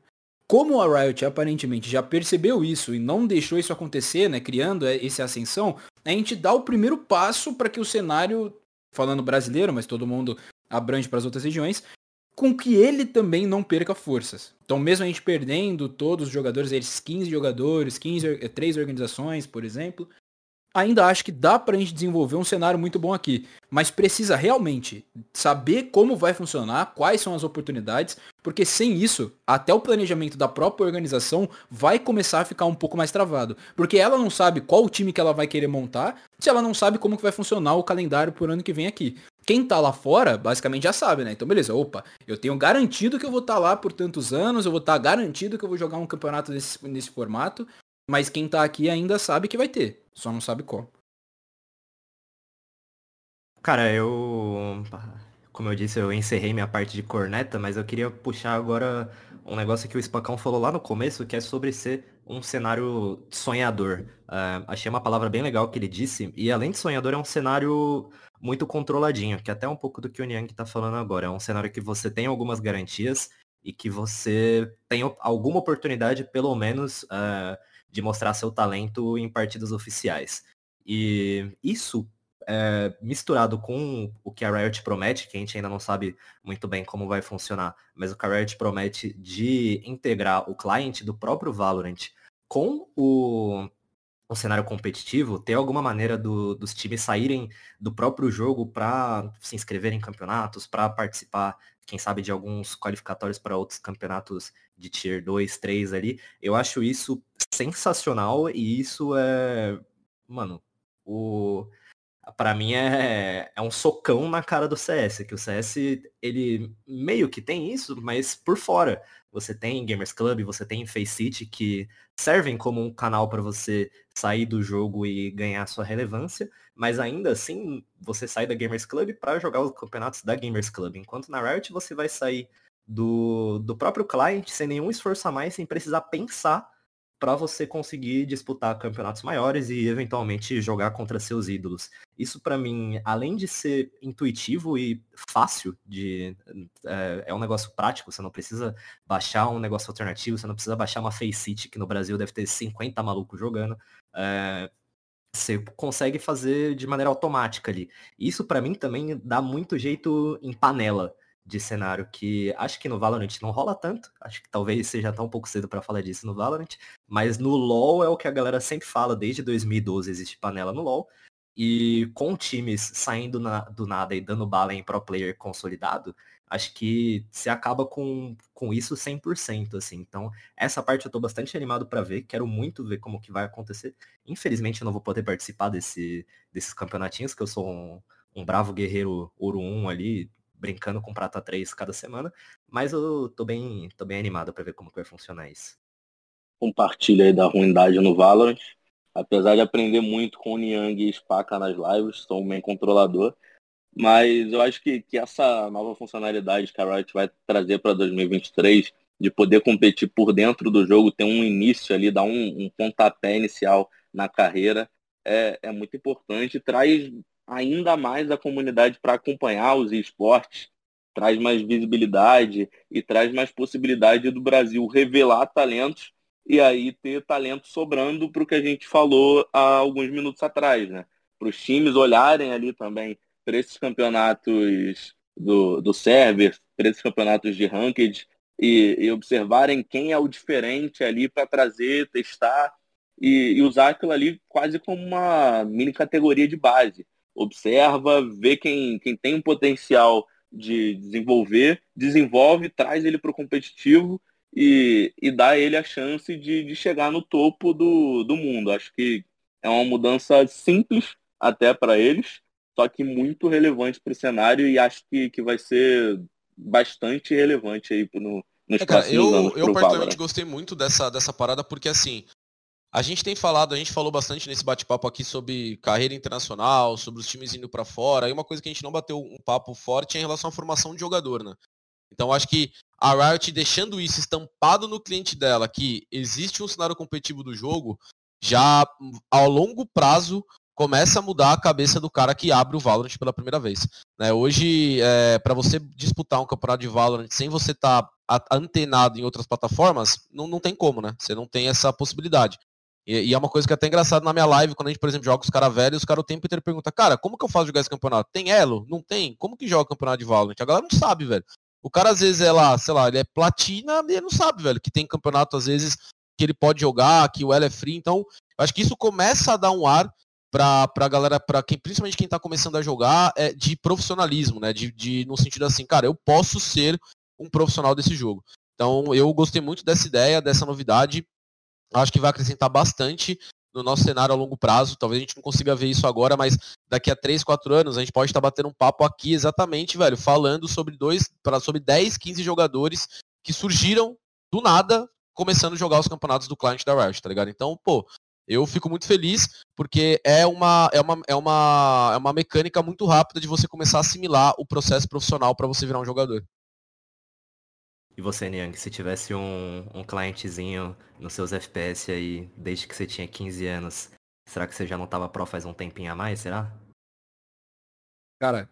Como a Riot aparentemente já percebeu isso e não deixou isso acontecer, né, criando essa ascensão, a gente dá o primeiro passo para que o cenário, falando brasileiro, mas todo mundo abrange para as outras regiões, com que ele também não perca forças. Então, mesmo a gente perdendo todos os jogadores, esses 15 jogadores, 15, 3 organizações, por exemplo, ainda acho que dá para a gente desenvolver um cenário muito bom aqui, mas precisa realmente saber como vai funcionar, quais são as oportunidades, porque sem isso, até o planejamento da própria organização vai começar a ficar um pouco mais travado, porque ela não sabe qual o time que ela vai querer montar, se ela não sabe como que vai funcionar o calendário por ano que vem aqui. Quem tá lá fora, basicamente já sabe, né? Então, beleza, opa, eu tenho garantido que eu vou estar tá lá por tantos anos, eu vou estar tá garantido que eu vou jogar um campeonato desse, nesse formato, mas quem tá aqui ainda sabe que vai ter, só não sabe qual. Cara, eu. Como eu disse, eu encerrei minha parte de corneta, mas eu queria puxar agora um negócio que o Spacão falou lá no começo, que é sobre ser um cenário sonhador. Uh, achei uma palavra bem legal que ele disse, e além de sonhador, é um cenário muito controladinho, que é até um pouco do que o Niang está falando agora. É um cenário que você tem algumas garantias e que você tem alguma oportunidade, pelo menos, uh, de mostrar seu talento em partidas oficiais. E isso é, misturado com o que a Riot promete, que a gente ainda não sabe muito bem como vai funcionar, mas o que a Riot promete de integrar o cliente do próprio Valorant com o, o cenário competitivo, ter alguma maneira do, dos times saírem do próprio jogo para se inscrever em campeonatos, para participar, quem sabe, de alguns qualificatórios para outros campeonatos de Tier 2, 3 ali. Eu acho isso sensacional e isso é, mano, o para mim é, é um socão na cara do CS, que o CS ele meio que tem isso, mas por fora. Você tem Gamers Club, você tem Faceit que servem como um canal para você sair do jogo e ganhar sua relevância, mas ainda assim você sai da Gamers Club para jogar os campeonatos da Gamers Club, enquanto na Riot você vai sair do, do próprio cliente sem nenhum esforço a mais, sem precisar pensar para você conseguir disputar campeonatos maiores e eventualmente jogar contra seus ídolos. Isso para mim, além de ser intuitivo e fácil de é, é, um negócio prático, você não precisa baixar um negócio alternativo, você não precisa baixar uma Faceit que no Brasil deve ter 50 malucos jogando. É, você consegue fazer de maneira automática ali. Isso para mim também dá muito jeito em panela de cenário que acho que no Valorant não rola tanto. Acho que talvez seja até um pouco cedo para falar disso no Valorant. Mas no LoL é o que a galera sempre fala, desde 2012 existe panela no LoL. E com times saindo na, do nada e dando bala em pro player consolidado, acho que se acaba com, com isso 100%, assim. Então, essa parte eu tô bastante animado para ver, quero muito ver como que vai acontecer. Infelizmente eu não vou poder participar desse, desses campeonatinhos, que eu sou um, um bravo guerreiro ouro 1 ali, brincando com prata 3 cada semana, mas eu tô bem, tô bem animado para ver como que vai funcionar isso. Compartilha aí da ruindade no Valorant. Apesar de aprender muito com o Niang e Spaca nas lives, sou um bem controlador. Mas eu acho que, que essa nova funcionalidade que a Riot vai trazer para 2023, de poder competir por dentro do jogo, ter um início ali, dar um, um pontapé inicial na carreira, é, é muito importante. Traz ainda mais a comunidade para acompanhar os esportes, traz mais visibilidade e traz mais possibilidade do Brasil revelar talentos e aí ter talento sobrando para o que a gente falou há alguns minutos atrás, né? Para os times olharem ali também para esses campeonatos do, do server, para esses campeonatos de ranked e, e observarem quem é o diferente ali para trazer, testar e, e usar aquilo ali quase como uma mini categoria de base observa, vê quem, quem tem um potencial de desenvolver, desenvolve, traz ele para o competitivo e, e dá ele a chance de, de chegar no topo do, do mundo. Acho que é uma mudança simples até para eles, só que muito relevante para o cenário e acho que, que vai ser bastante relevante aí no, nos é, cara, eu, Eu particularmente gostei muito dessa, dessa parada porque assim, a gente tem falado, a gente falou bastante nesse bate-papo aqui sobre carreira internacional, sobre os times indo para fora. E uma coisa que a gente não bateu um papo forte é em relação à formação de jogador, né? Então acho que a Riot deixando isso estampado no cliente dela, que existe um cenário competitivo do jogo, já ao longo prazo começa a mudar a cabeça do cara que abre o Valorant pela primeira vez. Né? Hoje, é, para você disputar um campeonato de Valorant sem você estar tá antenado em outras plataformas, não, não tem como, né? Você não tem essa possibilidade. E, e, é uma coisa que é até engraçado na minha live, quando a gente, por exemplo, joga os caras velhos, os caras o tempo inteiro perguntam, cara, como que eu faço jogar esse campeonato? Tem elo? Não tem? Como que joga o campeonato de Valorant? A galera não sabe, velho. O cara às vezes é lá, sei lá, ele é platina e ele não sabe, velho, que tem campeonato às vezes que ele pode jogar, que o elo é free. Então, acho que isso começa a dar um ar pra, pra galera, pra quem, principalmente quem tá começando a jogar, é de profissionalismo, né? De, de, no sentido assim, cara, eu posso ser um profissional desse jogo. Então, eu gostei muito dessa ideia, dessa novidade acho que vai acrescentar bastante no nosso cenário a longo prazo. Talvez a gente não consiga ver isso agora, mas daqui a 3, 4 anos a gente pode estar batendo um papo aqui exatamente, velho, falando sobre dois, para sobre 10, 15 jogadores que surgiram do nada começando a jogar os campeonatos do cliente da Riot, tá ligado? Então, pô, Eu fico muito feliz porque é uma, é uma, é uma, é uma mecânica muito rápida de você começar a assimilar o processo profissional para você virar um jogador. E você, Niang, se tivesse um, um clientezinho nos seus FPS aí desde que você tinha 15 anos, será que você já não tava pro faz um tempinho a mais, será? Cara,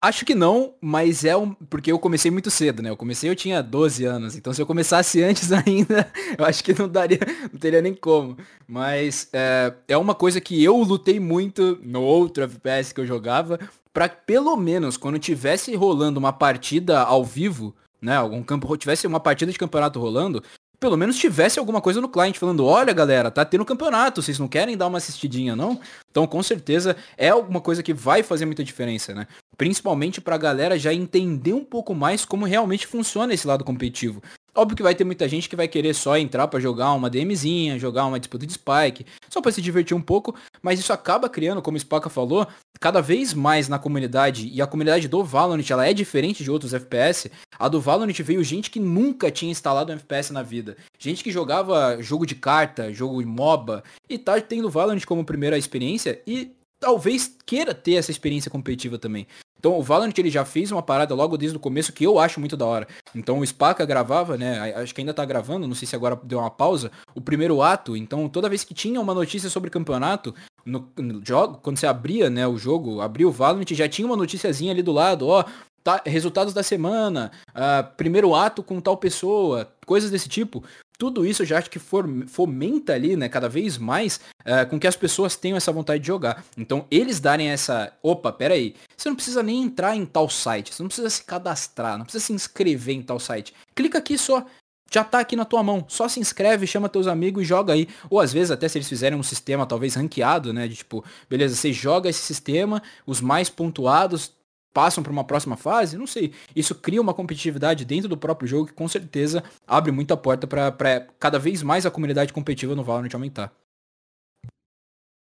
Acho que não, mas é um. Porque eu comecei muito cedo, né? Eu comecei, eu tinha 12 anos. Então se eu começasse antes ainda, eu acho que não daria. Não teria nem como. Mas é, é uma coisa que eu lutei muito no outro FPS que eu jogava. para pelo menos, quando tivesse rolando uma partida ao vivo, né? Algum campo tivesse uma partida de campeonato rolando, pelo menos tivesse alguma coisa no cliente falando, olha galera, tá tendo campeonato, vocês não querem dar uma assistidinha não? Então com certeza é alguma coisa que vai fazer muita diferença, né? Principalmente pra galera já entender um pouco mais como realmente funciona esse lado competitivo. Óbvio que vai ter muita gente que vai querer só entrar para jogar uma DMzinha, jogar uma disputa de Spike, só para se divertir um pouco, mas isso acaba criando, como o Spaca falou, cada vez mais na comunidade, e a comunidade do Valorant, ela é diferente de outros FPS, a do Valorant veio gente que nunca tinha instalado um FPS na vida, gente que jogava jogo de carta, jogo de MOBA, e tá tendo Valorant como primeira experiência, e talvez queira ter essa experiência competitiva também. Então o Valorant ele já fez uma parada logo desde o começo que eu acho muito da hora. Então o Spaca gravava, né? Acho que ainda tá gravando, não sei se agora deu uma pausa, o primeiro ato. Então toda vez que tinha uma notícia sobre campeonato, no, no jogo, quando você abria, né, o jogo, abria o Valorant, já tinha uma noticiazinha ali do lado, ó, tá, resultados da semana, uh, primeiro ato com tal pessoa, coisas desse tipo tudo isso eu já acho que fomenta ali, né, cada vez mais, uh, com que as pessoas tenham essa vontade de jogar. Então, eles darem essa, opa, peraí, você não precisa nem entrar em tal site, você não precisa se cadastrar, não precisa se inscrever em tal site. Clica aqui só, já tá aqui na tua mão. Só se inscreve, chama teus amigos e joga aí. Ou às vezes até se eles fizerem um sistema talvez ranqueado, né? De tipo, beleza, você joga esse sistema, os mais pontuados passam para uma próxima fase, não sei. Isso cria uma competitividade dentro do próprio jogo que com certeza abre muita porta para cada vez mais a comunidade competitiva no Valorant aumentar.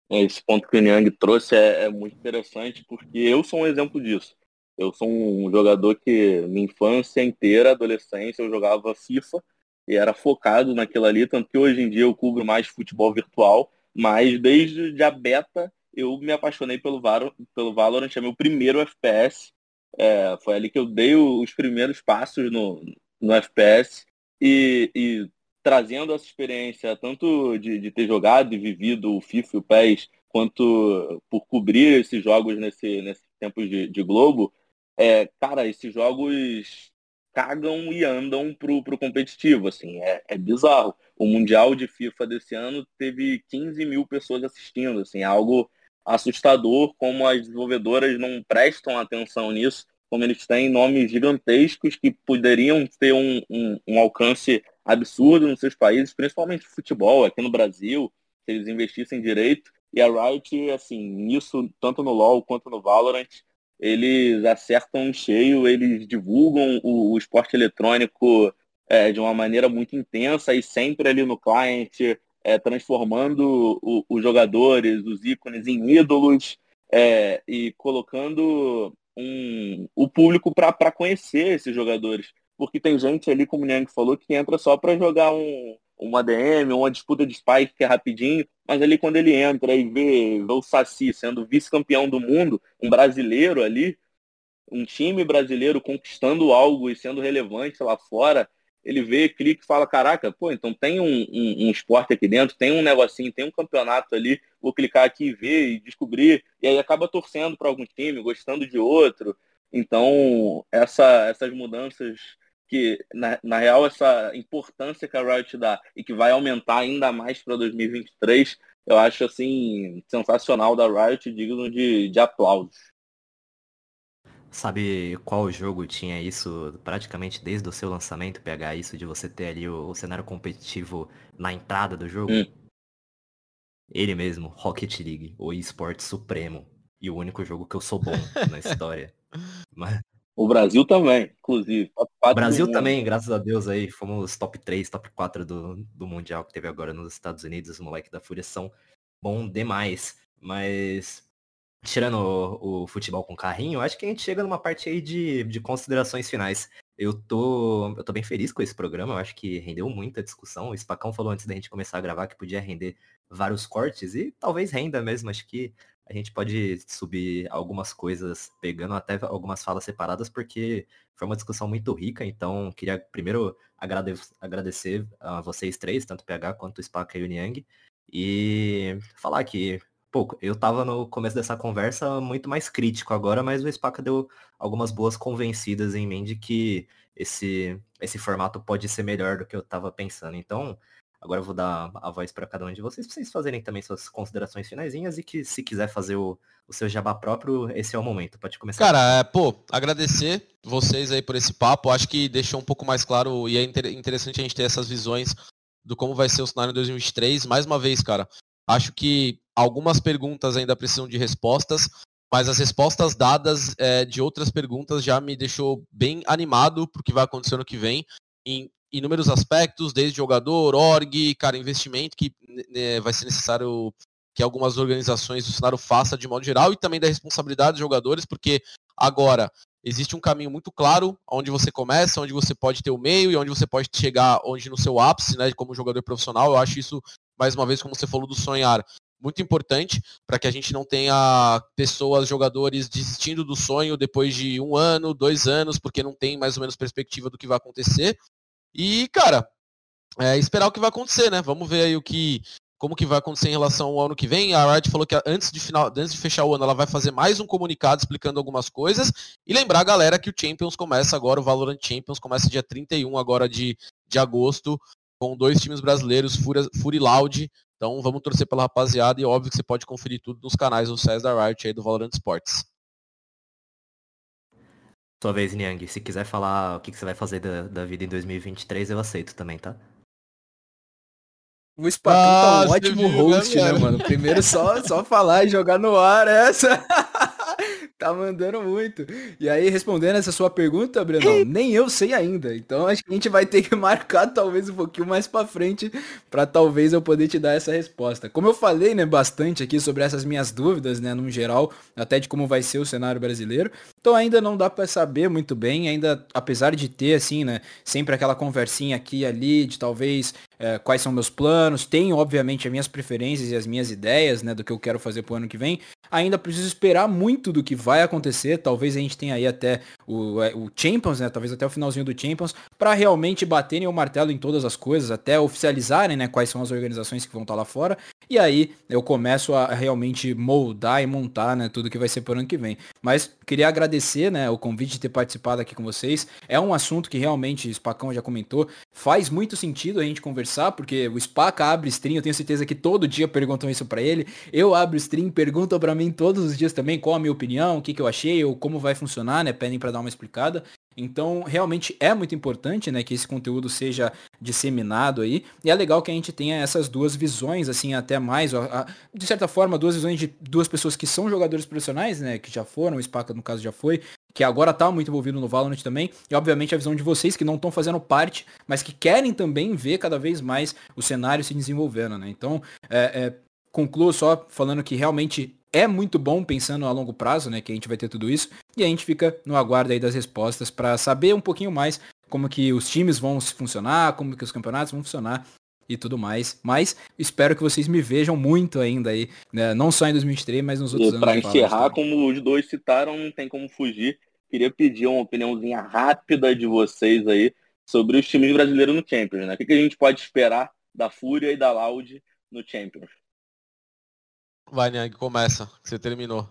É, esse ponto que o Niang trouxe é, é, muito interessante porque eu sou um exemplo disso. Eu sou um jogador que minha infância inteira, adolescência, eu jogava FIFA e era focado naquilo ali, tanto que hoje em dia eu cubro mais futebol virtual, mas desde a beta eu me apaixonei pelo, Valorant, pelo Valorant, é meu primeiro FPS. É, foi ali que eu dei os primeiros passos no, no FPS e, e trazendo essa experiência tanto de, de, ter jogado e vivido o FIFA e o PES, quanto por cobrir esses jogos nesse, nesse tempo de, de Globo, é, cara, esses jogos cagam e andam pro, pro competitivo, assim, é, é bizarro. O Mundial de FIFA desse ano teve 15 mil pessoas assistindo, assim, é algo assustador como as desenvolvedoras não prestam atenção nisso, como eles têm nomes gigantescos que poderiam ter um, um, um alcance absurdo nos seus países, principalmente futebol, aqui no Brasil, se eles investissem direito. E a Riot, assim, nisso, tanto no LoL quanto no Valorant, eles acertam em cheio, eles divulgam o, o esporte eletrônico é, de uma maneira muito intensa e sempre ali no cliente, é, transformando os jogadores, os ícones em ídolos é, e colocando um, o público para conhecer esses jogadores. Porque tem gente ali, como o Niang falou, que entra só para jogar um, uma DM, uma disputa de spike que é rapidinho, mas ali quando ele entra e vê, vê o Saci sendo vice-campeão do mundo, um brasileiro ali, um time brasileiro conquistando algo e sendo relevante lá fora, ele vê, clica e fala, caraca, pô, então tem um, um, um, esporte aqui dentro, tem um negocinho, tem um campeonato ali, vou clicar aqui e ver e descobrir, e aí acaba torcendo para algum time, gostando de outro. Então, essa, essas mudanças que, na, na real, essa importância que a Riot dá e que vai aumentar ainda mais para 2023, eu acho, assim, sensacional da Riot, digno de, de aplausos. Sabe qual jogo tinha isso praticamente desde o seu lançamento, pegar isso de você ter ali o, o cenário competitivo na entrada do jogo? Hum. Ele mesmo, Rocket League, o esporte supremo. E o único jogo que eu sou bom na história. Mas... O Brasil também, inclusive. O Brasil também, graças a Deus aí, fomos top 3, top 4 do, do Mundial que teve agora nos Estados Unidos. Os moleques da Fúria são bom demais. Mas tirando o, o, futebol com carrinho, acho que a gente chega numa parte aí de, de considerações finais. Eu tô, eu tô bem feliz com esse programa, eu acho que rendeu muita discussão. O Spacão falou antes da gente começar a gravar que podia render vários cortes e talvez renda mesmo. Acho que a gente pode subir algumas coisas, pegando até algumas falas separadas, porque foi uma discussão muito rica. Então, queria primeiro agrade agradecer a vocês três, tanto o PH quanto o Spaca e o Niang, e falar que, pô, eu tava no começo dessa conversa muito mais crítico agora, mas o Spaca deu algumas boas convencidas em mim de que esse, esse formato pode ser melhor do que eu tava pensando. Então, Agora eu vou dar a voz para cada um de vocês, para vocês fazerem também suas considerações finaisinhas e que se quiser fazer o, o seu jabá próprio, esse é o momento. Pode começar. Cara, é, pô, agradecer vocês aí por esse papo. Acho que deixou um pouco mais claro e é interessante a gente ter essas visões do como vai ser o cenário em 2023. Mais uma vez, cara, acho que algumas perguntas ainda precisam de respostas, mas as respostas dadas é, de outras perguntas já me deixou bem animado para o que vai acontecer no que vem. Em inúmeros aspectos, desde jogador, org, cara, investimento que né, vai ser necessário que algumas organizações do cenário façam de modo geral e também da responsabilidade dos jogadores, porque agora existe um caminho muito claro onde você começa, onde você pode ter o meio e onde você pode chegar onde no seu ápice, né, como jogador profissional. Eu acho isso, mais uma vez, como você falou do sonhar, muito importante para que a gente não tenha pessoas, jogadores desistindo do sonho depois de um ano, dois anos, porque não tem mais ou menos perspectiva do que vai acontecer. E, cara, é, esperar o que vai acontecer, né? Vamos ver aí o que. Como que vai acontecer em relação ao ano que vem. A Riot falou que antes de, final, antes de fechar o ano ela vai fazer mais um comunicado explicando algumas coisas. E lembrar a galera que o Champions começa agora, o Valorant Champions começa dia 31 agora de, de agosto, com dois times brasileiros, Fury, Fury Loud. Então vamos torcer pela rapaziada e óbvio que você pode conferir tudo nos canais do SES da Riot aí do Valorant Sports. Sua vez, Niang. Se quiser falar o que, você vai fazer da, da vida em 2023, eu aceito também, tá? O Spatão ah, tá um ótimo host, né, mano? Primeiro só, só falar e jogar no ar essa. tá mandando muito. E aí, respondendo essa sua pergunta, Breno, nem eu sei ainda. Então acho que a gente vai ter que marcar talvez um pouquinho mais para frente para talvez eu poder te dar essa resposta. Como eu falei, né, bastante aqui sobre essas minhas dúvidas, né, no geral, até de como vai ser o cenário brasileiro. Então ainda não dá para saber muito bem, ainda apesar de ter assim, né, sempre aquela conversinha aqui e ali de talvez é, quais são meus planos, tenho obviamente as minhas preferências e as minhas ideias, né, do que eu quero fazer pro ano que vem. Ainda preciso esperar muito do que vai acontecer, talvez a gente tenha aí até o, é, o Champions, né, talvez até o finalzinho do Champions, para realmente baterem o martelo em todas as coisas, até oficializarem, né, quais são as organizações que vão estar tá lá fora. E aí eu começo a realmente moldar e montar, né, tudo que vai ser pro ano que vem. Mas queria agradecer, né, o convite de ter participado aqui com vocês. É um assunto que realmente, o Spacão já comentou, faz muito sentido a gente conversar, porque o Spaca abre stream, eu tenho certeza que todo dia perguntam isso para ele. Eu abro stream, perguntam para mim todos os dias também qual a minha opinião, o que, que eu achei, ou como vai funcionar, né, pedem para dar uma explicada. Então, realmente é muito importante, né, que esse conteúdo seja disseminado aí. E é legal que a gente tenha essas duas visões, assim, até mais, ó, a, de certa forma, duas visões de duas pessoas que são jogadores profissionais, né, que já foram, o Spaca no caso já foi, que agora tá muito envolvido no Valorant também, e obviamente a visão de vocês que não estão fazendo parte, mas que querem também ver cada vez mais o cenário se desenvolvendo, né. Então, é, é, concluo só falando que realmente é muito bom pensando a longo prazo, né, que a gente vai ter tudo isso, e a gente fica no aguardo aí das respostas para saber um pouquinho mais como que os times vão funcionar, como que os campeonatos vão funcionar e tudo mais. Mas espero que vocês me vejam muito ainda aí, né? não só em 2023, mas nos outros e anos. Para encerrar, como os dois citaram, não tem como fugir. Queria pedir uma opiniãozinha rápida de vocês aí sobre os times brasileiros no Champions, né? O que, que a gente pode esperar da Fúria e da Loud no Champions? Vai, Niang, começa, que você terminou.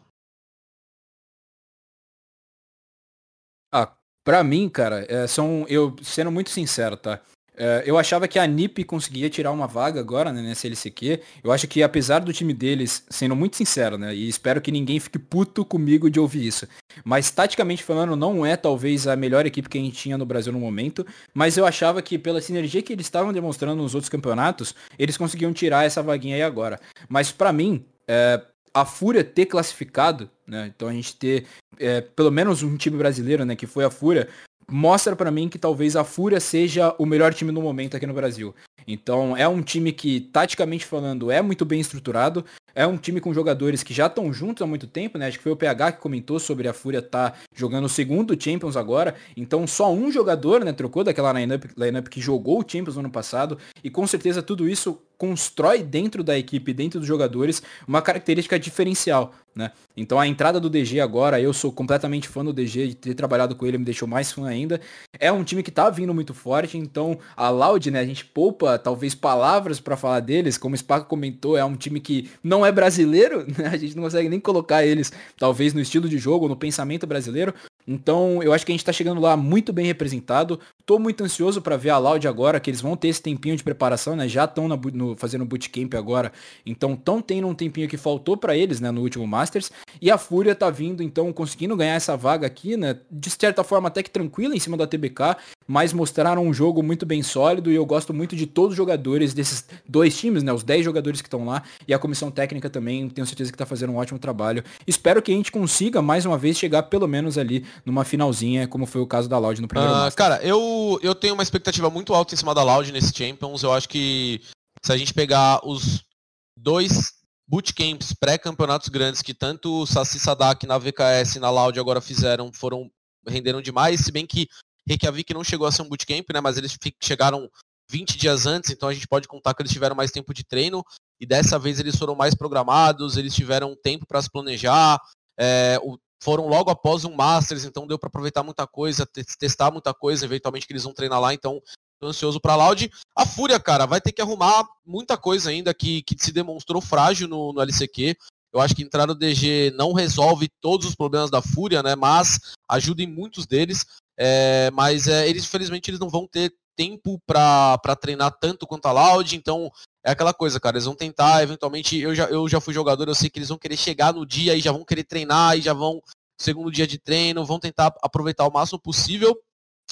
Ah, pra mim, cara, é, são. Eu, sendo muito sincero, tá? É, eu achava que a NIP conseguia tirar uma vaga agora, né, nessa LCQ. Eu acho que apesar do time deles, sendo muito sincero, né, e espero que ninguém fique puto comigo de ouvir isso, mas taticamente falando, não é talvez a melhor equipe que a gente tinha no Brasil no momento, mas eu achava que pela sinergia que eles estavam demonstrando nos outros campeonatos, eles conseguiam tirar essa vaguinha aí agora. Mas para mim, é, a Fúria ter classificado, né? Então a gente ter é, pelo menos um time brasileiro, né? Que foi a Fúria, mostra para mim que talvez a Fúria seja o melhor time no momento aqui no Brasil. Então é um time que, taticamente falando, é muito bem estruturado. é um time com jogadores que já estão juntos há muito tempo, né? Acho que foi o PH que comentou sobre a Fúria tá jogando o segundo Champions agora. Então só um jogador, né, trocou daquela lineup que jogou o Champions no ano passado. E com certeza tudo isso constrói dentro da equipe, dentro dos jogadores, uma característica diferencial, né? Então a entrada do DG agora, eu sou completamente fã do DG, de ter trabalhado com ele me deixou mais fã ainda. É um time que tá vindo muito forte, então a Loud, né, a gente poupa talvez palavras para falar deles, como o Spaco comentou, é um time que não é brasileiro, né? A gente não consegue nem colocar eles talvez no estilo de jogo, no pensamento brasileiro, então, eu acho que a gente está chegando lá muito bem representado. Tô muito ansioso para ver a Loud agora, que eles vão ter esse tempinho de preparação, né? Já estão fazendo bootcamp agora. Então, estão tendo um tempinho que faltou para eles, né, no último Masters. E a Fúria tá vindo, então, conseguindo ganhar essa vaga aqui, né? De certa forma até que tranquila em cima da TBK, mas mostraram um jogo muito bem sólido e eu gosto muito de todos os jogadores desses dois times, né? Os 10 jogadores que estão lá e a comissão técnica também, tenho certeza que tá fazendo um ótimo trabalho. Espero que a gente consiga mais uma vez chegar pelo menos ali numa finalzinha, como foi o caso da Loud no primeiro uh, Cara, eu, eu tenho uma expectativa muito alta em cima da Loud nesse Champions. Eu acho que se a gente pegar os dois bootcamps pré-campeonatos grandes que tanto o Saci Sadak na VKS e na Loud agora fizeram, foram renderam demais, se bem que Reykjavik não chegou a ser um bootcamp, né, mas eles chegaram 20 dias antes, então a gente pode contar que eles tiveram mais tempo de treino e dessa vez eles foram mais programados, eles tiveram tempo para se planejar, é, o, foram logo após um Masters, então deu para aproveitar muita coisa, testar muita coisa, eventualmente que eles vão treinar lá, então tô ansioso para Loud. A Fúria, cara, vai ter que arrumar muita coisa ainda que, que se demonstrou frágil no, no LCQ. Eu acho que entrar no DG não resolve todos os problemas da Fúria, né? Mas ajuda em muitos deles. É, mas é, eles, infelizmente, eles não vão ter tempo para treinar tanto quanto a Loud, então é aquela coisa, cara, eles vão tentar, eventualmente, eu já, eu já fui jogador, eu sei que eles vão querer chegar no dia e já vão querer treinar e já vão, segundo dia de treino, vão tentar aproveitar o máximo possível,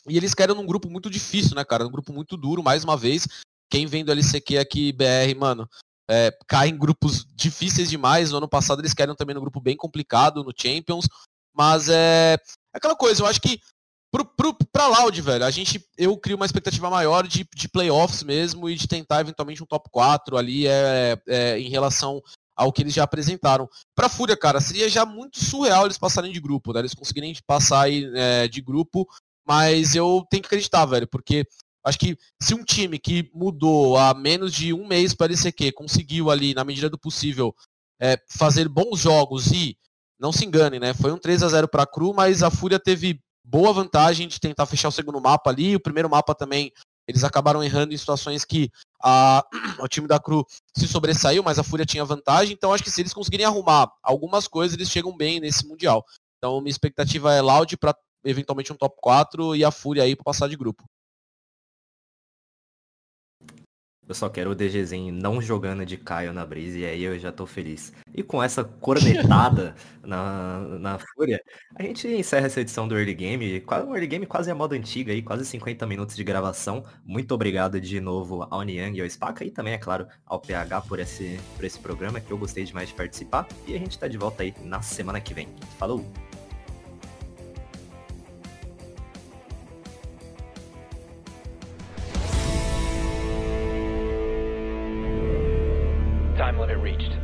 e eles querem num grupo muito difícil, né, cara, um grupo muito duro, mais uma vez, quem vem do LCQ aqui, BR, mano, é, cai em grupos difíceis demais, no ano passado eles querem também num grupo bem complicado, no Champions, mas é, é aquela coisa, eu acho que Pro, pro, pra Loud, velho, a gente, eu crio uma expectativa maior de, de playoffs mesmo e de tentar eventualmente um top 4 ali é, é, em relação ao que eles já apresentaram. Pra Fúria, cara, seria já muito surreal eles passarem de grupo, né? Eles conseguirem passar aí, é, de grupo, mas eu tenho que acreditar, velho, porque acho que se um time que mudou há menos de um mês para LCQ conseguiu ali, na medida do possível, é, fazer bons jogos e não se engane, né? Foi um 3 a 0 para Cru, mas a Fúria teve boa vantagem de tentar fechar o segundo mapa ali. O primeiro mapa também eles acabaram errando em situações que a, o time da Cru se sobressaiu, mas a Fúria tinha vantagem. Então acho que se eles conseguirem arrumar algumas coisas, eles chegam bem nesse Mundial. Então minha expectativa é Loud para eventualmente um top 4 e a Fúria aí para passar de grupo. Eu só quero o DGzinho não jogando de Caio na brisa e aí eu já tô feliz. E com essa cornetada na, na Fúria, a gente encerra essa edição do Early Game. Um Early Game quase a moda antiga aí, quase 50 minutos de gravação. Muito obrigado de novo ao Niang e ao Spaca e também, é claro, ao PH por esse, por esse programa que eu gostei demais de participar. E a gente tá de volta aí na semana que vem. Falou! time limit reached.